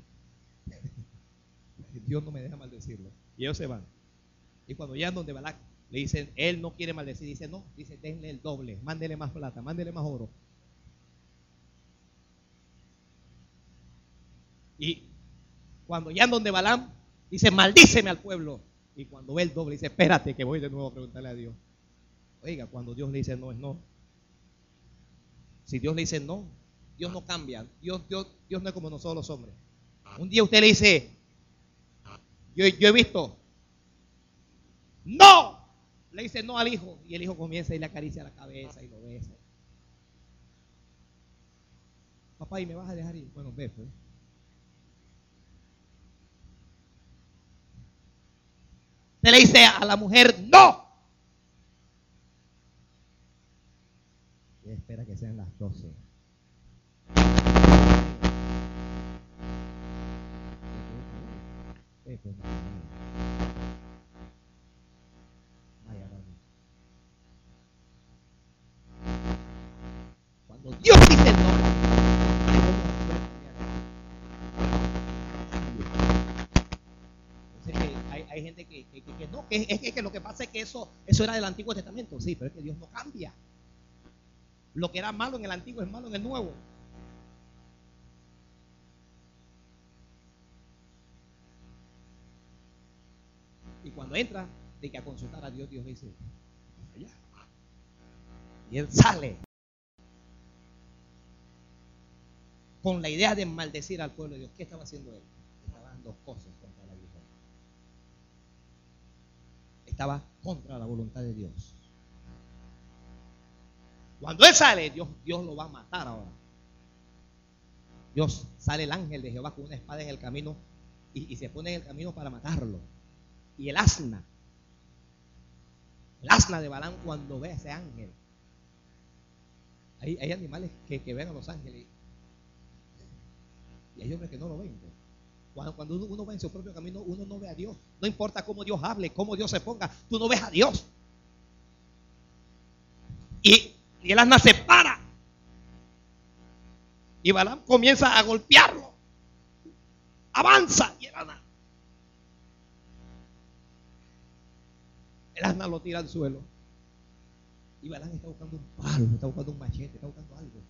<laughs> Dios no me deja maldecirlo. Y ellos se van. Y cuando llegan donde Balak, le dicen, él no quiere maldecir, dice, no, dice, denle el doble, mándele más plata, mándele más oro. Y cuando llegan donde Balam, dice, maldíceme al pueblo. Y cuando ve el doble, dice, espérate que voy de nuevo a preguntarle a Dios. Oiga, cuando Dios le dice no, es no. Si Dios le dice no, Dios no cambia. Dios, Dios, Dios no es como nosotros los hombres. Un día usted le dice, yo, yo he visto, no, le dice no al hijo y el hijo comienza y le acaricia la cabeza y lo besa. Papá, ¿y me vas a dejar ir? Bueno, ve pues. Se le dice a la mujer, no. Y espera que sean las 12. Cuando Dios dice hay, gente que, que, que, no, que es que, lo que pasa es que eso, eso era del Antiguo Testamento, sí, pero es que Dios no cambia. Lo que era malo en el Antiguo es malo en el Nuevo. Y cuando entra, de que a consultar a Dios, Dios dice, allá. Y él sale con la idea de maldecir al pueblo de Dios. ¿Qué estaba haciendo él? Estaba dando cosas contra la vida. Estaba contra la voluntad de Dios. Cuando él sale, Dios, Dios lo va a matar ahora. Dios sale el ángel de Jehová con una espada en el camino y, se pone en el camino para matarlo y el asna. El asna de Balán cuando ve a ese ángel. Hay, hay animales que, ven a los ángeles y hay hombres que no lo ven. Cuando, uno, uno, va en su propio camino, uno no ve a Dios. No importa cómo Dios hable, cómo Dios se ponga, tú no ves a Dios. Y, y el asna se para. Y Balaam comienza a golpearlo. Avanza. Y el asna El asna lo tira al suelo. Y Balán está buscando un palo, está buscando un machete, está buscando algo.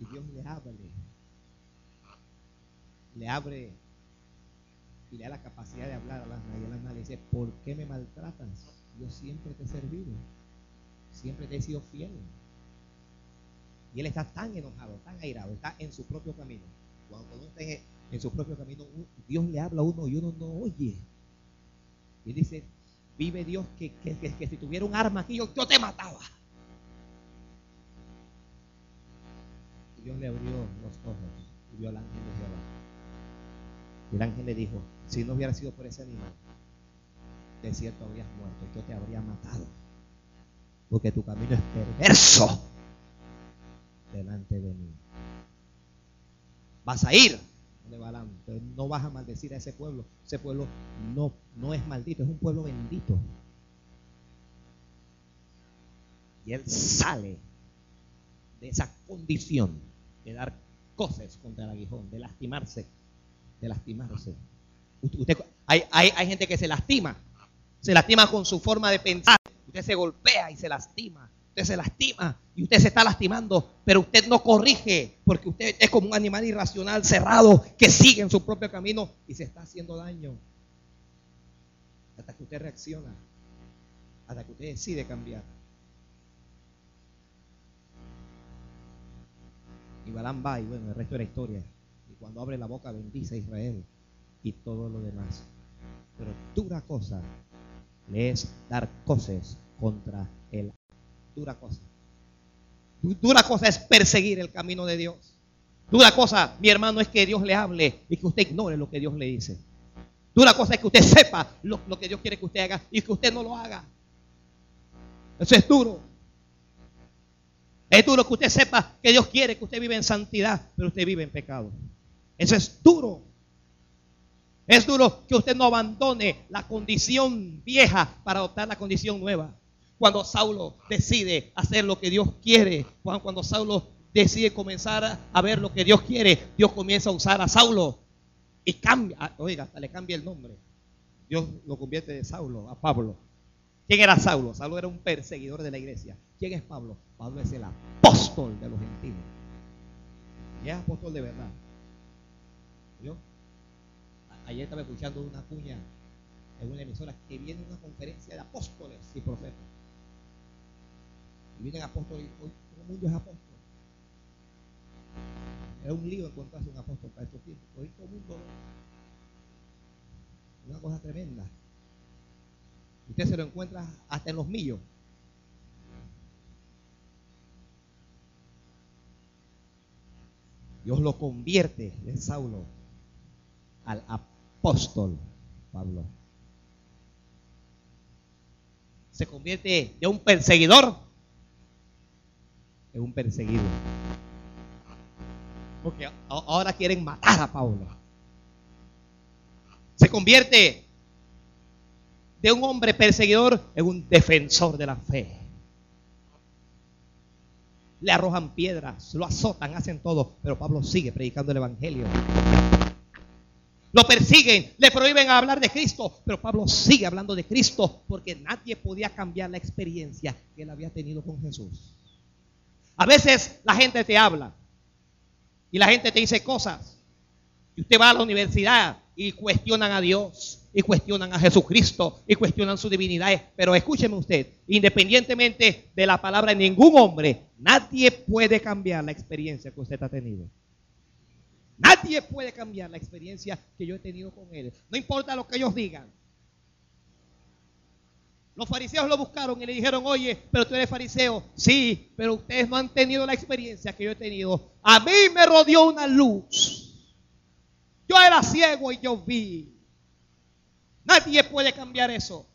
Y Dios le abre. Le abre y le da la capacidad de hablar al asna. Y le dice, ¿por qué me maltratas? Yo siempre te he servido. Siempre te he sido fiel. Y él está tan enojado, tan airado, está en su propio camino. Cuando uno está en su propio camino, Dios le habla a uno y uno no oye. Y dice, vive Dios que, si tuviera un arma aquí yo, te mataba. Y Dios le abrió los ojos y vio al ángel de Jehová. Y el ángel le dijo, si no hubiera sido por ese animal, de cierto habrías muerto, yo te habría matado. Porque tu camino es perverso delante de mí. Vas a ir de no vas a maldecir a ese pueblo. Ese pueblo no, no es maldito, es un pueblo bendito. Y él sale de esa condición de dar cosas contra el aguijón, de lastimarse, de lastimarse. Usted, hay, hay, hay gente que se lastima, se lastima con su forma de pensar. Usted se golpea y se lastima usted se lastima y usted se está lastimando, pero usted no corrige porque usted es como un animal irracional cerrado que sigue en su propio camino y se está haciendo daño. Hasta que usted reacciona, hasta que usted decide cambiar. Y Balán va y bueno, el resto de la historia. Cuando abre la boca bendice a Israel y todo lo demás. Pero dura cosa le es dar cosas contra el dura cosa. Dura cosa es perseguir el camino de Dios. Dura cosa, mi hermano, es que Dios le hable y que usted ignore lo que Dios le dice. Dura cosa es que usted sepa lo, que Dios quiere que usted haga y que usted no lo haga. Eso es duro. Es duro que usted sepa que Dios quiere que usted vive en santidad, pero usted vive en pecado. Eso es duro. Es duro que usted no abandone la condición vieja para adoptar la condición nueva. Cuando Saulo decide hacer lo que Dios quiere, cuando Saulo decide comenzar a ver lo que Dios quiere, Dios comienza a usar a Saulo y cambia, ah, oiga, hasta le cambia el nombre. Dios lo convierte de Saulo a Pablo. ¿Quién era Saulo? Saulo era un perseguidor de la iglesia. ¿Quién es Pablo? Pablo es el apóstol de los gentiles. Y es apóstol de verdad. ¿Yo? Ayer estaba escuchando una cuña en una emisora que viene una conferencia de apóstoles y profetas. Y vienen apóstoles hoy todo el mundo es apóstol. Es un lío encontrarse un apóstol para estos tiempos. Hoy todo el mundo una cosa tremenda. Usted se lo encuentra hasta en los millos. Dios lo convierte de Saulo al apóstol Pablo. Se convierte de un perseguidor en un perseguido. Porque ahora quieren matar a Pablo. Se convierte de un hombre perseguidor en un defensor de la fe. Le arrojan piedras, lo azotan, hacen todo, pero Pablo sigue predicando el Evangelio. Lo persiguen, le prohíben hablar de Cristo, pero Pablo sigue hablando de Cristo porque nadie podía cambiar la experiencia que él había tenido con Jesús. A veces la gente te habla y la gente te dice cosas y usted va a la universidad y cuestionan a Dios y cuestionan a Jesucristo y cuestionan su divinidad. Pero escúcheme usted, independientemente de la palabra de ningún hombre, nadie puede cambiar la experiencia que usted ha tenido. Nadie puede cambiar la experiencia que yo he tenido con él. No importa lo que ellos digan. Los fariseos lo buscaron y le dijeron, oye, pero tú eres fariseo. Sí, pero ustedes no han tenido la experiencia que yo he tenido. A mí me rodeó una luz. Yo era ciego y yo vi. Nadie puede cambiar eso.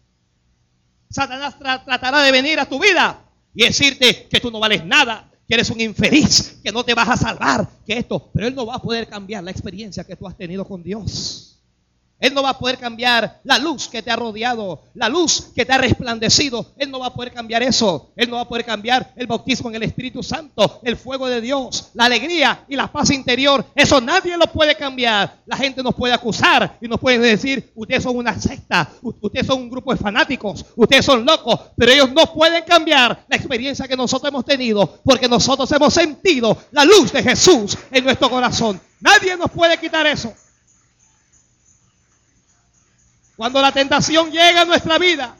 Satanás tratará de venir a tu vida y decirte que tú no vales nada, que eres un infeliz, que no te vas a salvar, que esto, pero él no va a poder cambiar la experiencia que tú has tenido con Dios. Él no va a poder cambiar la luz que te ha rodeado, la luz que te ha resplandecido. Él no va a poder cambiar eso. Él no va a poder cambiar el bautismo en el Espíritu Santo, el fuego de Dios, la alegría y la paz interior. Eso nadie lo puede cambiar. La gente nos puede acusar y nos puede decir, ustedes son una secta, ustedes son un grupo de fanáticos, ustedes son locos, pero ellos no pueden cambiar la experiencia que nosotros hemos tenido porque nosotros hemos sentido la luz de Jesús en nuestro corazón. Nadie nos puede quitar eso. Cuando la tentación llega a nuestra vida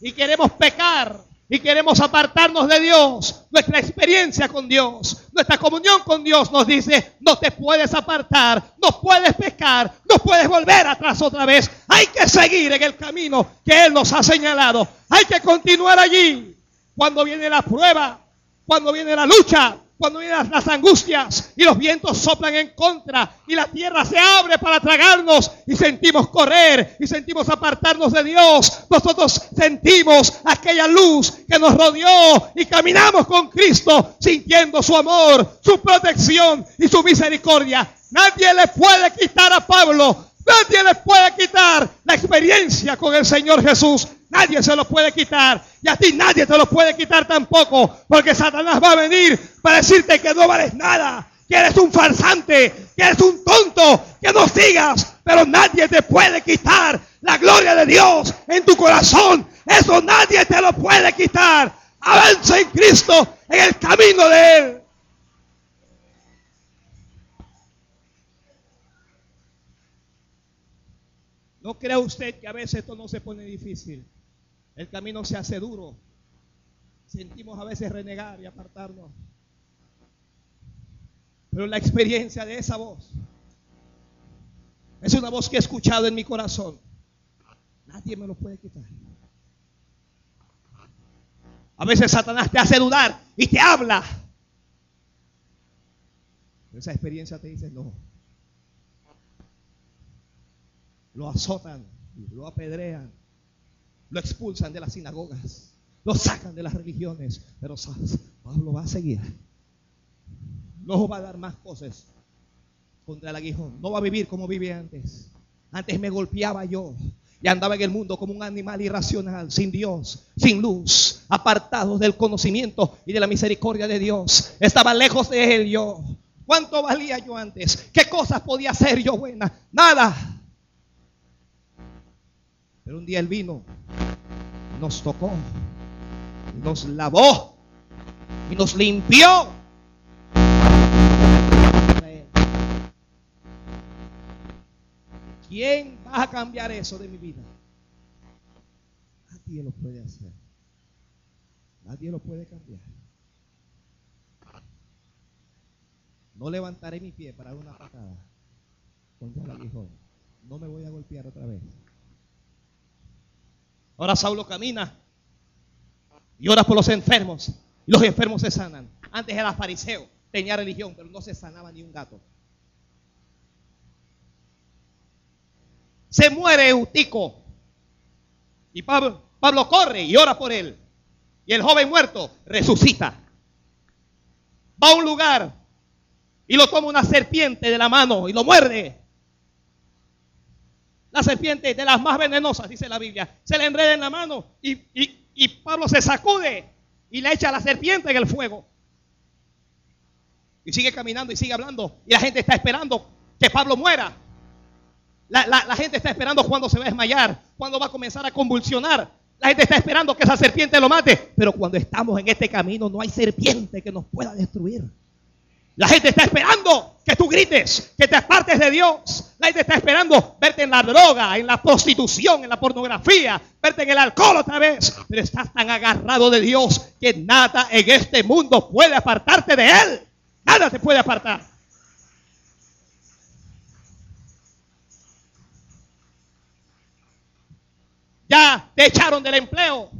y queremos pecar y queremos apartarnos de Dios, nuestra experiencia con Dios, nuestra comunión con Dios nos dice, no te puedes apartar, no puedes pecar, no puedes volver atrás otra vez. Hay que seguir en el camino que Él nos ha señalado. Hay que continuar allí. Cuando viene la prueba, cuando viene la lucha, cuando vienen las angustias y los vientos soplan en contra y la tierra se abre para tragarnos y sentimos correr y sentimos apartarnos de Dios, nosotros sentimos aquella luz que nos rodeó y caminamos con Cristo sintiendo su amor, su protección y su misericordia. Nadie le puede quitar a Pablo, nadie le puede quitar la experiencia con el Señor Jesús. Nadie se lo puede quitar. Y a ti nadie te lo puede quitar tampoco. Porque Satanás va a venir para decirte que no vales nada. Que eres un farsante. Que eres un tonto. Que no sigas. Pero nadie te puede quitar la gloria de Dios en tu corazón. Eso nadie te lo puede quitar. Avanza en Cristo en el camino de Él. No crea usted que a veces esto no se pone difícil. El camino se hace duro. Sentimos a veces renegar y apartarnos. Pero la experiencia de esa voz es una voz que he escuchado en mi corazón. Nadie me lo puede quitar. A veces Satanás te hace dudar y te habla. esa experiencia te dice no. Lo azotan, lo apedrean, lo expulsan de las sinagogas, lo sacan de las religiones. Pero Pablo va a seguir. No va a dar más cosas contra el aguijón. No va a vivir como vivía antes. Antes me golpeaba yo y andaba en el mundo como un animal irracional, sin Dios, sin luz, apartado del conocimiento y de la misericordia de Dios. Estaba lejos de Él yo. ¿Cuánto valía yo antes? ¿Qué cosas podía hacer yo buena? Nada. Pero un día Él vino, nos tocó, nos lavó y nos limpió ¿Quién va a cambiar eso de mi vida? Nadie lo puede hacer. Nadie lo puede cambiar. No levantaré mi pie para dar una patada contra el. No me voy a golpear otra vez. Ahora Saulo camina y ora por los enfermos. Y los enfermos se sanan. Antes era fariseo, tenía religión, pero no se sanaba ni un gato. se muere Eutico. Y Pablo, Pablo corre y ora por él. Y el joven muerto resucita. Va a un lugar y lo toma una serpiente de la mano y lo muerde. La serpiente de las más venenosas, dice la Biblia, se le enreda en la mano y, y Pablo se sacude y le echa a la serpiente en el fuego. Y sigue caminando y sigue hablando. Y la gente está esperando que Pablo muera. La, gente está esperando cuando se va a desmayar, cuando va a comenzar a convulsionar. La gente está esperando que esa serpiente lo mate. Pero cuando estamos en este camino no hay serpiente que nos pueda destruir. La gente está esperando que tú grites, que te apartes de Dios. La gente está esperando verte en la droga, en la prostitución, en la pornografía, verte en el alcohol otra vez. Pero estás tan agarrado de Dios que nada en este mundo puede apartarte de Él. Nada te puede apartar. Ya te echaron del empleo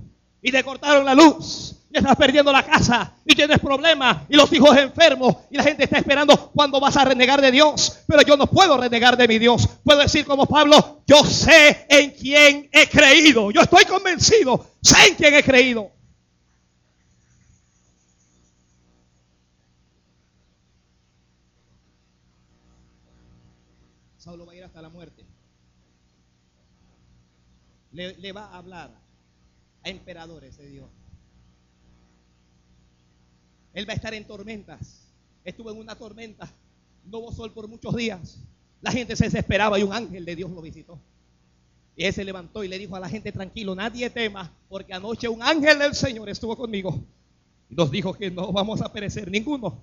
y te cortaron la luz. Y estás perdiendo la casa y tienes problemas y los hijos enfermos y la gente está esperando cuando vas a renegar de Dios. Pero yo no puedo renegar de mi Dios. Puedo decir como Pablo, yo sé en quién he creído. Yo estoy convencido, sé en quién he creído. Saulo va a ir hasta la muerte le, va a hablar a emperadores de Dios. Él va a estar en tormentas. Estuvo en una tormenta. No hubo sol por muchos días. La gente se desesperaba y un ángel de Dios lo visitó. Y él se levantó y le dijo a la gente, tranquilo, nadie tema, porque anoche un ángel del Señor estuvo conmigo. Y nos dijo que no vamos a perecer ninguno.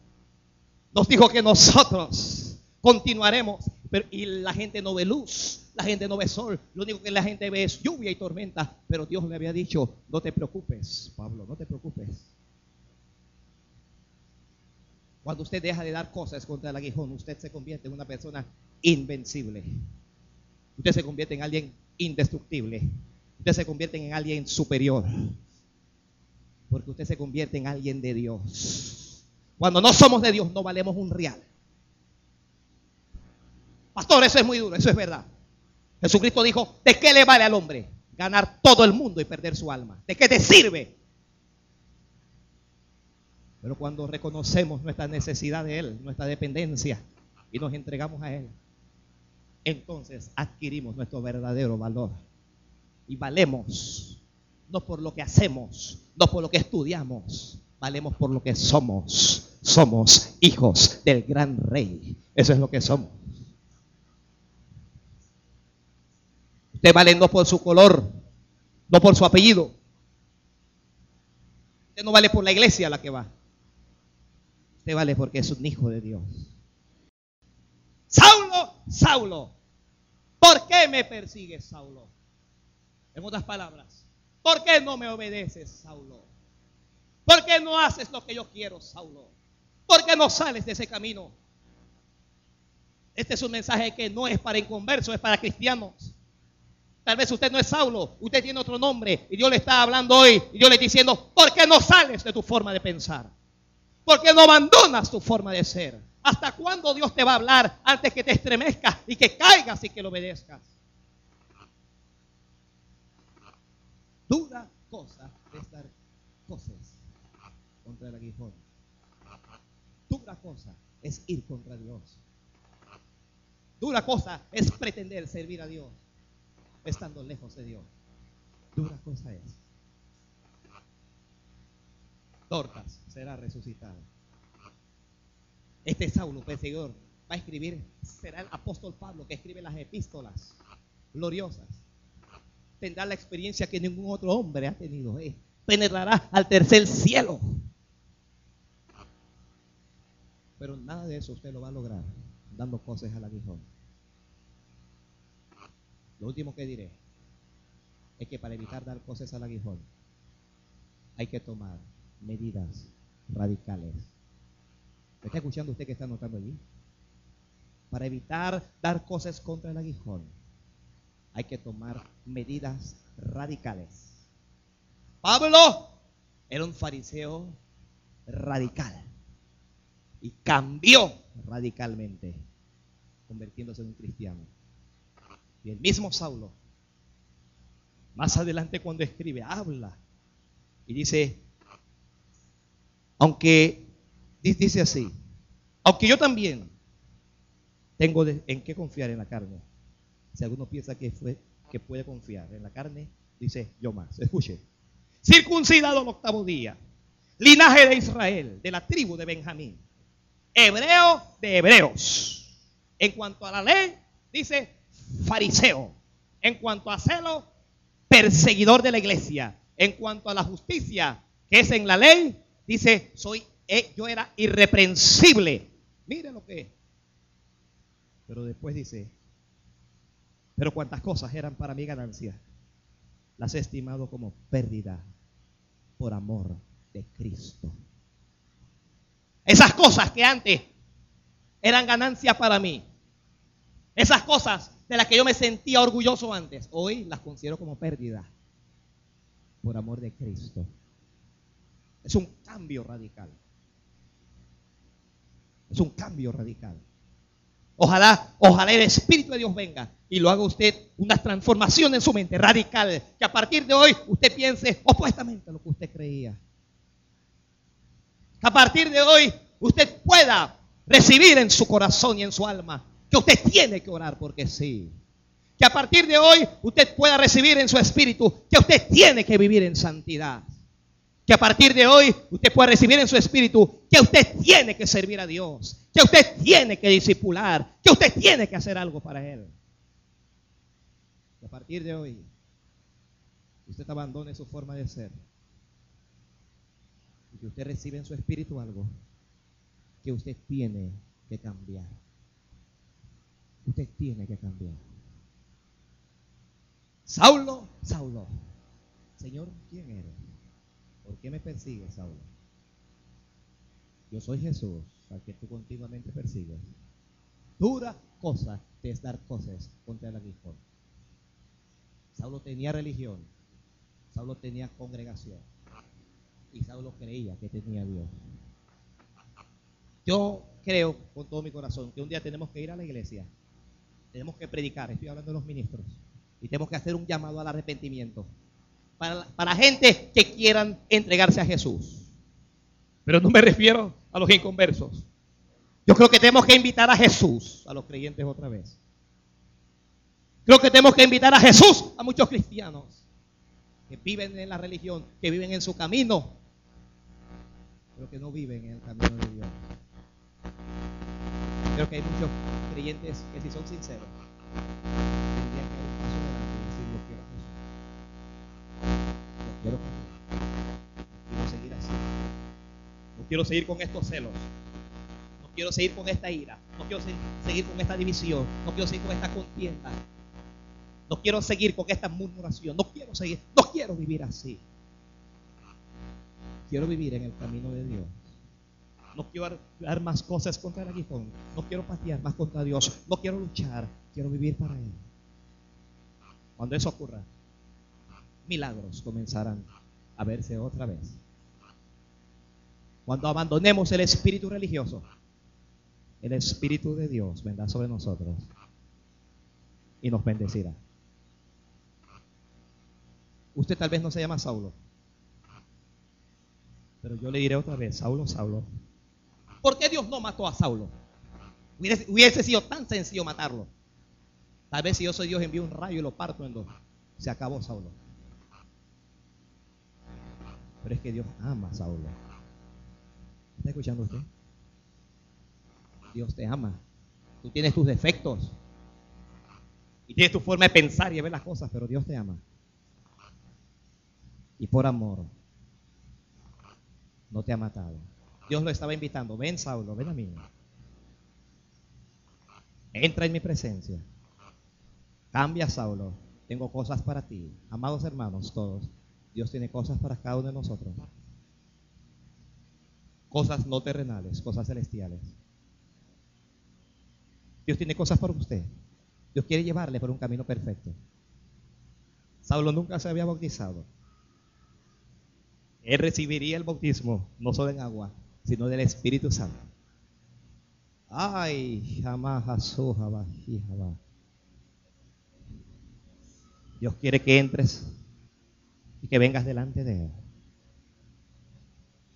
Nos dijo que nosotros continuaremos. Pero, y la gente no ve luz. La gente no ve sol, lo único que la gente ve es lluvia y tormenta. Pero Dios le había dicho, no te preocupes, Pablo, no te preocupes. Cuando usted deja de dar cosas contra el aguijón, usted se convierte en una persona invencible. Usted se convierte en alguien indestructible. Usted se convierte en alguien superior. Porque usted se convierte en alguien de Dios. Cuando no somos de Dios, no valemos un real. Pastor, eso es muy duro, eso es verdad. Jesucristo dijo, ¿de qué le vale al hombre ganar todo el mundo y perder su alma? ¿De qué te sirve? Pero cuando reconocemos nuestra necesidad de Él, nuestra dependencia, y nos entregamos a Él, entonces adquirimos nuestro verdadero valor. Y valemos, no por lo que hacemos, no por lo que estudiamos, valemos por lo que somos. Somos hijos del gran rey. Eso es lo que somos. Usted vale no por su color, no por su apellido. Usted no vale por la iglesia a la que va. Vale porque es un hijo de Dios. Saulo, Saulo, ¿por qué me persigues, Saulo? En otras palabras, ¿por qué no me obedeces, Saulo? ¿Por qué no haces lo que yo quiero, Saulo? ¿Por qué no sales de ese camino? Este es un mensaje que no es para inconversos, es para cristianos. Tal vez usted no es Saulo, usted tiene otro nombre y Dios le está hablando hoy y Dios le está diciendo, ¿por qué no sales de tu forma de pensar? ¿Por qué no abandonas tu forma de ser? ¿Hasta cuándo Dios te va a hablar antes que te estremezcas y que caigas y que lo obedezcas? Dura cosa es dar cosas contra el aguijón. Dura cosa es ir contra Dios. Dura cosa es pretender servir a Dios estando lejos de Dios. Dura cosa es. Dorcas será resucitado. Este Saulo, perseguidor, va a escribir, será el apóstol Pablo que escribe las epístolas gloriosas. Tendrá la experiencia que ningún otro hombre ha tenido. Eh. Penetrará al tercer cielo. Pero nada de eso usted lo va a lograr dando cosas al aguijón. Lo último que diré es que para evitar dar cosas al aguijón hay que tomar medidas radicales. ¿Me está escuchando usted que está anotando allí? Para evitar dar cosas contra el aguijón hay que tomar medidas radicales. Pablo era un fariseo radical y cambió radicalmente, convirtiéndose en un cristiano. Y el mismo Saulo, más adelante cuando escribe, habla y dice, aunque, dice así, aunque yo también tengo en qué confiar en la carne, si alguno piensa que, puede confiar en la carne, dice yo más. Escuche, circuncidado el octavo día, linaje de Israel, de la tribu de Benjamín, hebreo de hebreos. En cuanto a la ley, dice fariseo. En cuanto a celo, perseguidor de la iglesia. En cuanto a la justicia, que es en la ley, dice, soy, eh, yo era irreprensible. Mire lo que es. Pero después dice, pero cuantas cosas eran para mi ganancia, las he estimado como pérdida por amor de Cristo. Esas cosas que antes eran ganancia para mí, esas cosas de las que yo me sentía orgulloso antes, hoy las considero como pérdida por amor de Cristo. Es un cambio radical. Es un cambio radical. Ojalá, ojalá el Espíritu de Dios venga y lo haga usted una transformación en su mente radical. Que a partir de hoy usted piense opuestamente a lo que usted creía. Que a partir de hoy usted pueda recibir en su corazón y en su alma que usted tiene que orar porque sí. Que a partir de hoy usted pueda recibir en su espíritu que usted tiene que vivir en santidad. Que a partir de hoy usted pueda recibir en su espíritu que usted tiene que servir a Dios. Que usted tiene que disipular. Que usted tiene que hacer algo para Él. Que a partir de hoy usted abandone su forma de ser. Y que usted reciba en su espíritu algo que usted tiene que cambiar. Usted tiene que cambiar. Saulo, Saulo. Señor, ¿quién eres? ¿Por qué me persigues, Saulo? Yo soy Jesús, al que tú continuamente persigues. Dura cosa es dar cosas contra el aguijón. Saulo tenía religión, Saulo tenía congregación y Saulo creía que tenía Dios. Yo creo con todo mi corazón que un día tenemos que ir a la iglesia tenemos que predicar, estoy hablando de los ministros, y tenemos que hacer un llamado al arrepentimiento para, para gente que quieran entregarse a Jesús. Pero no me refiero a los inconversos. Yo creo que tenemos que invitar a Jesús a los creyentes otra vez. Creo que tenemos que invitar a Jesús a muchos cristianos que viven en la religión, que viven en su camino, pero que no viven en el camino de Dios. Creo que hay muchos creyentes que si son sinceros, quiero seguir con estos celos. No quiero seguir con esta ira. No quiero seguir con esta división. No quiero seguir con esta contienda. No quiero seguir con esta murmuración. No quiero seguir. No quiero vivir así. Quiero vivir en el camino de Dios. No quiero dar más cosas contra el aguijón. No quiero patear más contra Dios. No quiero luchar. Quiero vivir para Él. Cuando eso ocurra, milagros comenzarán a verse otra vez. Cuando abandonemos el espíritu religioso, el espíritu de Dios vendrá sobre nosotros y nos bendecirá. Usted tal vez no se llama Saulo, pero yo le diré otra vez, Saulo, Saulo, ¿por qué Dios no mató a Saulo? Hubiese, sido tan sencillo matarlo. Tal vez si yo soy Dios envío un rayo y lo parto en dos. Se acabó Saulo. Pero es que Dios ama a Saulo. ¿Está escuchando usted? Dios te ama. Tú tienes tus defectos. Y tienes tu forma de pensar y de ver las cosas, pero Dios te ama. Y por amor, no te ha matado. Dios lo estaba invitando. Ven, Saulo, ven a mí. Entra en mi presencia. Cambia, Saulo. Tengo cosas para ti. Amados hermanos, todos. Dios tiene cosas para cada uno de nosotros. Cosas no terrenales, cosas celestiales. Dios tiene cosas para usted. Dios quiere llevarle por un camino perfecto. Saulo nunca se había bautizado. Él recibiría el bautismo no solo en agua, sino del Espíritu Santo. Ay, jamás, Dios quiere que entres y que vengas delante de Él.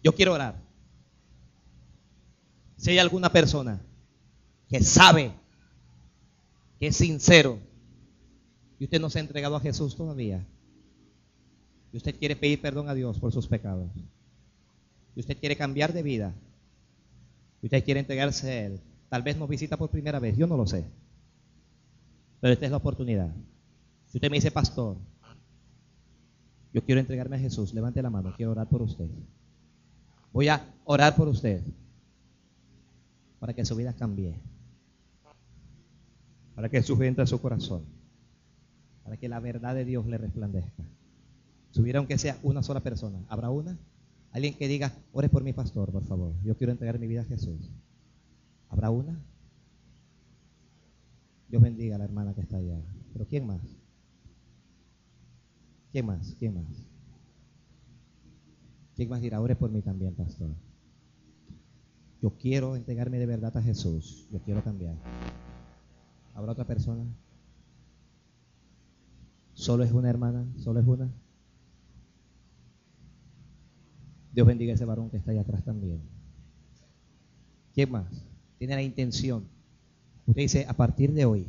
Yo quiero orar. Si hay alguna persona que sabe que es sincero y usted no se ha entregado a Jesús todavía, y usted quiere pedir perdón a Dios por sus pecados, y usted quiere cambiar de vida, y usted quiere entregarse a Él, tal vez nos visita por primera vez, yo no lo sé, pero esta es la oportunidad. Si usted me dice, pastor, yo quiero entregarme a Jesús, levante la mano, quiero orar por usted. Voy a orar por usted para que su vida cambie, para que su entre a su corazón, para que la verdad de Dios le resplandezca. Si hubiera aunque sea una sola persona, ¿habrá una? Alguien que diga, ore por mi pastor, por favor. Yo quiero entregar mi vida a Jesús. ¿Habrá una? Dios bendiga a la hermana que está allá. ¿Pero quién más? ¿Quién más? ¿Quién más? ¿Quién más dirá, ore por mí también, pastor? Yo quiero entregarme de verdad a Jesús. Yo quiero cambiar. ¿Habrá otra persona? ¿Solo es una hermana? ¿Solo es una? Dios bendiga a ese varón que está allá atrás también. ¿Quién más? Tiene la intención. Usted dice, a partir de hoy,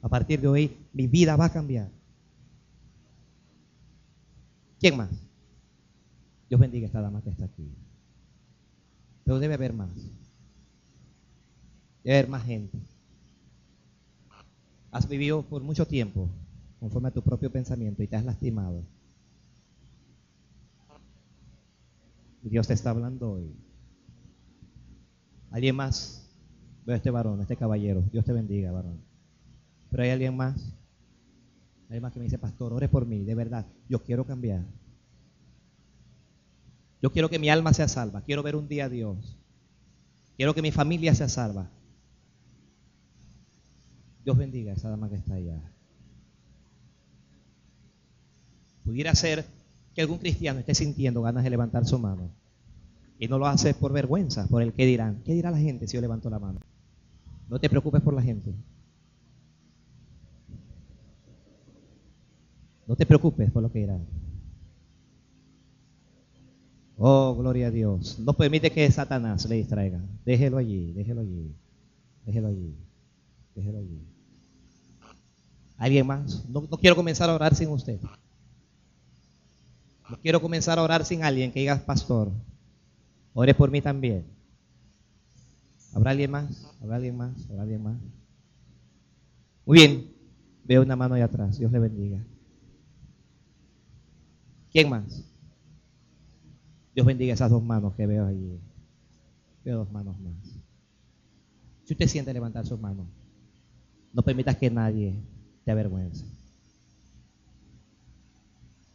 a partir de hoy, mi vida va a cambiar. ¿Quién más? Dios bendiga a esta dama que está aquí. Pero debe haber más. Debe haber más gente. Has vivido por mucho tiempo conforme a tu propio pensamiento y te has lastimado. Y Dios te está hablando hoy. ¿Alguien más? Veo este varón, este caballero. Dios te bendiga, varón. Pero hay alguien más. Hay más que me dice, pastor, ore por mí, de verdad, yo quiero cambiar. Yo quiero que mi alma sea salva, quiero ver un día a Dios. Quiero que mi familia sea salva. Dios bendiga a esa dama que está allá. Pudiera ser que algún cristiano esté sintiendo ganas de levantar su mano y no lo hace por vergüenza, por el que dirán. ¿Qué dirá la gente si yo levanto la mano? No te preocupes por la gente. No te preocupes por lo que dirán. Oh, gloria a Dios. No permite que Satanás le distraiga. Déjelo allí, déjelo allí. Déjelo allí. Déjelo allí. ¿Alguien más? No, quiero comenzar a orar sin usted. No quiero comenzar a orar sin alguien que diga, pastor, ore por mí también. ¿Habrá alguien más? ¿Habrá alguien más? ¿Habrá alguien más? Muy bien. Veo una mano ahí atrás. Dios le bendiga. ¿Quién más? Dios bendiga esas dos manos que veo allí. Veo dos manos más. Si usted siente levantar sus manos, no permitas que nadie te avergüence.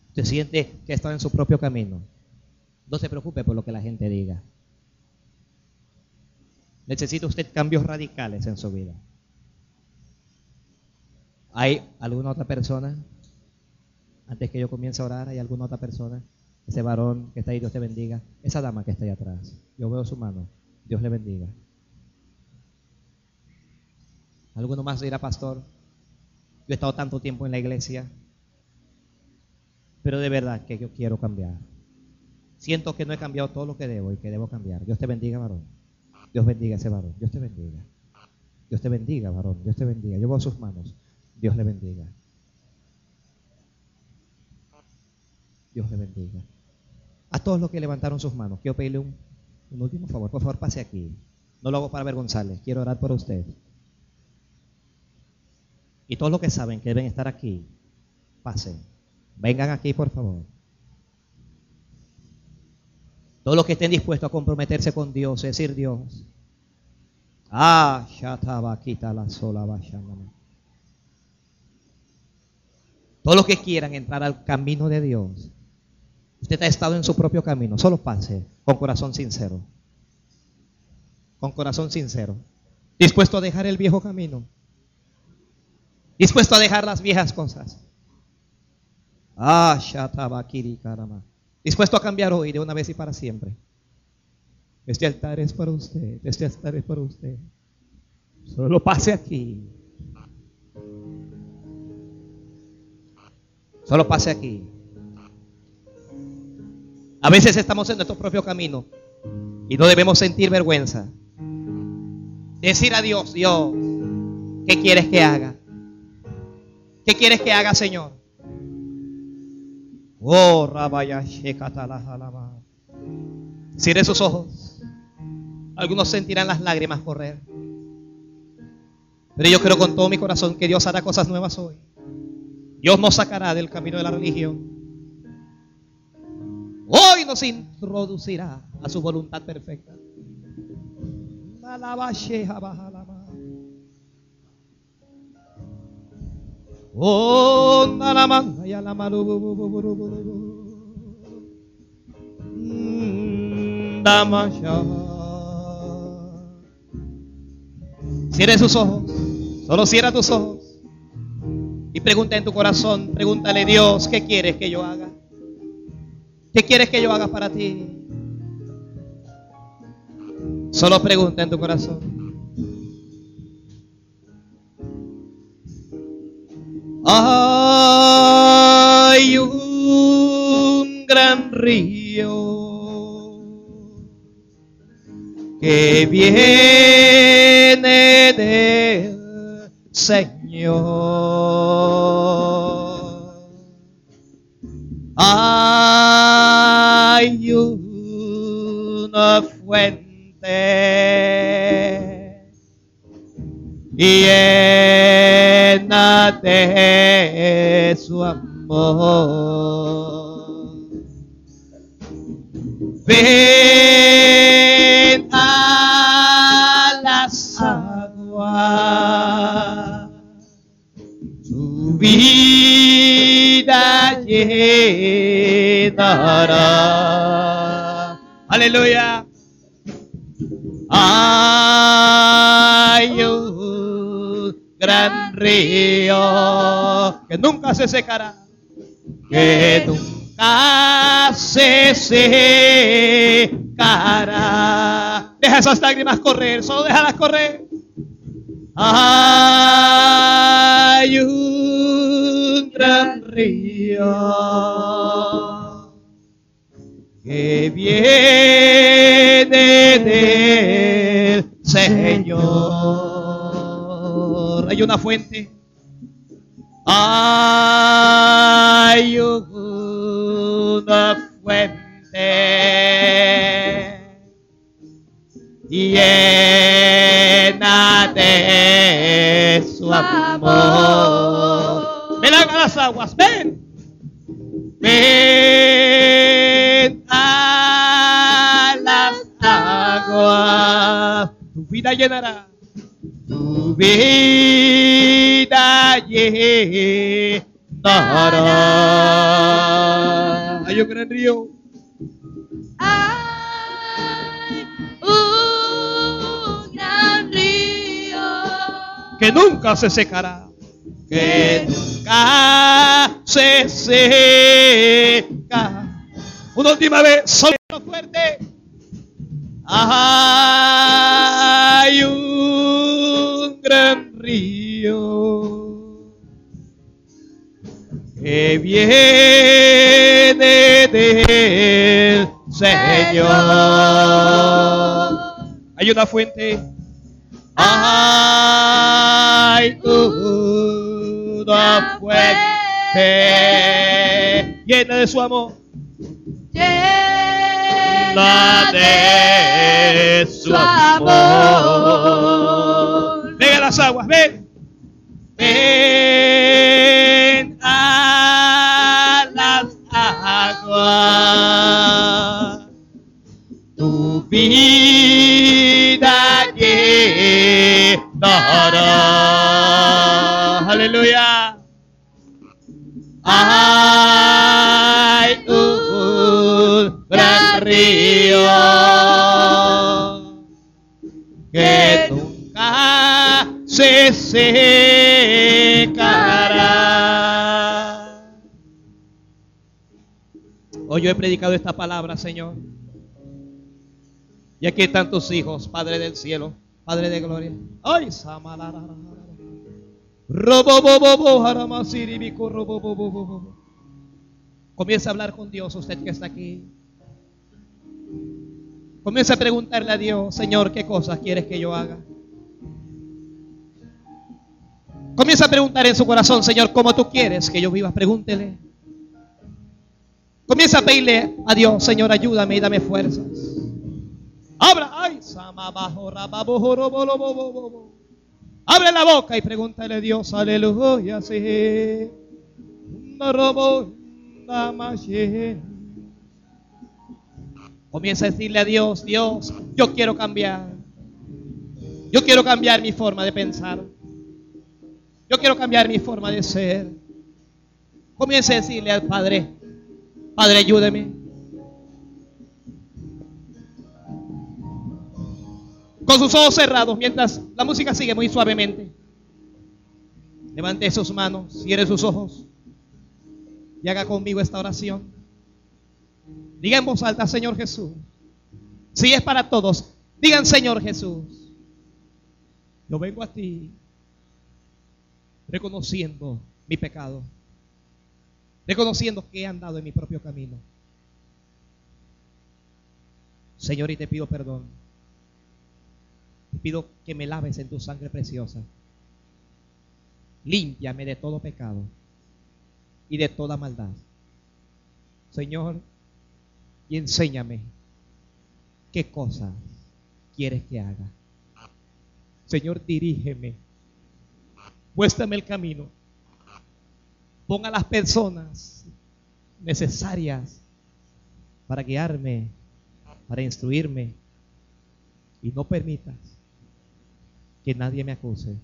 Usted siente que está en su propio camino. No se preocupe por lo que la gente diga. Necesita usted cambios radicales en su vida. ¿Hay alguna otra persona? Antes que yo comience a orar, ¿hay alguna otra persona? Ese varón que está ahí, Dios te bendiga. Esa dama que está ahí atrás. Yo veo su mano. Dios le bendiga. ¿Alguno más dirá, pastor? Yo he estado tanto tiempo en la iglesia, pero de verdad que yo quiero cambiar. Siento que no he cambiado todo lo que debo y que debo cambiar. Dios te bendiga, varón. Dios bendiga a ese varón. Dios te bendiga. Dios te bendiga, varón. Dios te bendiga. Yo veo sus manos. Dios le bendiga. Dios le bendiga. A todos los que levantaron sus manos, quiero pedirle un, último favor. Por favor, pase aquí. No lo hago para avergonzarles. Quiero orar por usted. Y todos los que saben que deben estar aquí, pasen. Vengan aquí, por favor. Todos los que estén dispuestos a comprometerse con Dios, es decir, Dios. Ah, quita la sola Todos los que quieran entrar al camino de Dios. Usted ha estado en su propio camino, solo pase con corazón sincero. Con corazón sincero. Dispuesto a dejar el viejo camino Dispuesto a dejar las viejas cosas. Ah, caramba. Dispuesto a cambiar hoy de una vez y para siempre. Este altar es para usted. Este altar es para usted. Solo pase aquí. Solo pase aquí. A veces estamos en nuestro propio camino y no debemos sentir vergüenza. Decir a Dios, Dios, ¿qué quieres que haga? ¿Qué quieres que haga, Señor? Oh, Cierre sus ojos. Algunos sentirán las lágrimas correr. Pero yo creo con todo mi corazón que Dios hará cosas nuevas hoy. Dios nos sacará del camino de la religión. Hoy nos introducirá a su voluntad perfecta. Oh, Cierre sus ojos. Solo cierra tus ojos. Y pregunta en tu corazón, pregúntale Dios, ¿qué quieres que yo haga? ¿Qué quieres que yo haga para ti? Solo pregunta en tu corazón. Hay un gran río que viene del Señor. Hay una fuente y de su amor. Ven Aleluya. Hay gran río que nunca se secará, que nunca se secará. Deja esas lágrimas correr, solo déjalas correr. Hay gran río que viene del Señor hay una fuente. Hay una fuente llena de su amor. Las aguas, ven. Ven a las aguas. Tu vida llenará tu vida llenará. Hay un gran río. Hay un gran río que nunca se secará. que nunca se seca. Una última vez, solo fuerte. Hay un gran río que viene del Señor. Hay una fuente. Hay una fuente llena de su amor. Llena de su amor. Venga las aguas, ven. Ven a las aguas. Tu vida llenará. Aleluya. Hay un gran río que nunca se secará. Hoy yo he predicado esta palabra, Señor. Y aquí están tus hijos, Padre del cielo, Padre de gloria. Ay, samalarara. Comienza a hablar con Dios, usted que está aquí. Comienza a preguntarle a Dios, Señor, ¿qué cosas quieres que yo haga? Comienza a preguntar en su corazón, Señor, ¿cómo tú quieres que yo viva? Pregúntele. Comienza a pedirle a Dios, Señor, ayúdame y dame fuerzas. Abra, ay. Abre la boca y pregúntale a Dios, aleluya, sí. Comienza a decirle a Dios, Dios, yo quiero cambiar. Yo quiero cambiar mi forma de pensar. Yo quiero cambiar mi forma de ser. Comienza a decirle al Padre, Padre, ayúdeme. Con sus ojos cerrados, mientras la música sigue muy suavemente. Levante sus manos, cierre sus ojos y haga conmigo esta oración. Diga en voz alta, Señor Jesús. Si es para todos, digan, Señor Jesús. Yo vengo a ti reconociendo mi pecado, reconociendo que he andado en mi propio camino. Señor, y te pido perdón. Te pido que me laves en tu sangre preciosa. Límpiame de todo pecado y de toda maldad. Señor, y enséñame qué cosas quieres que haga. Señor, dirígeme. Muéstrame el camino. Ponga las personas necesarias para guiarme, para instruirme. Y no permitas que nadie me acuse.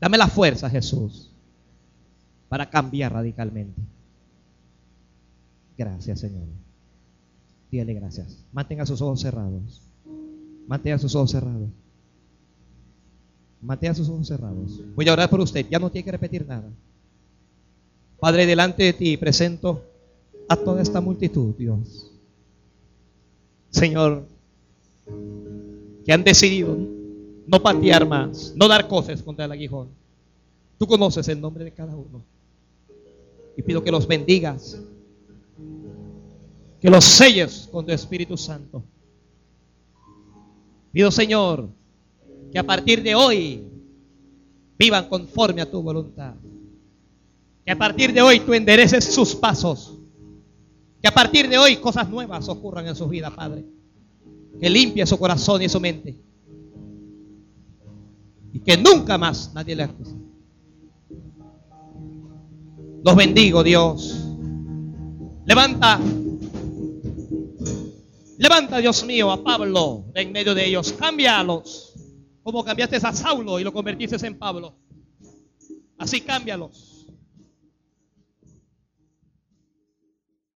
Dame la fuerza, Jesús, para cambiar radicalmente. Gracias, Señor. Dígale gracias. Mantenga sus ojos cerrados. Mantenga sus ojos cerrados. Mantenga sus ojos cerrados. Voy a orar por usted. Ya no tiene que repetir nada. Padre, delante de ti presento a toda esta multitud, Dios. Señor, que han decidido no patear más, no dar cosas contra el aguijón. Tú conoces el nombre de cada uno. Y pido que los bendigas, que los selles con tu Espíritu Santo. Pido, Señor, que a partir de hoy vivan conforme a tu voluntad. Que a partir de hoy tú endereces sus pasos. Que a partir de hoy cosas nuevas ocurran en su vida, Padre. Que limpie su corazón y su mente. Y que nunca más nadie le acuse. Los bendigo, Dios. Levanta. Levanta, Dios mío, a Pablo de en medio de ellos. Cámbialos. Como cambiaste a Saulo y lo convertiste en Pablo. Así cámbialos.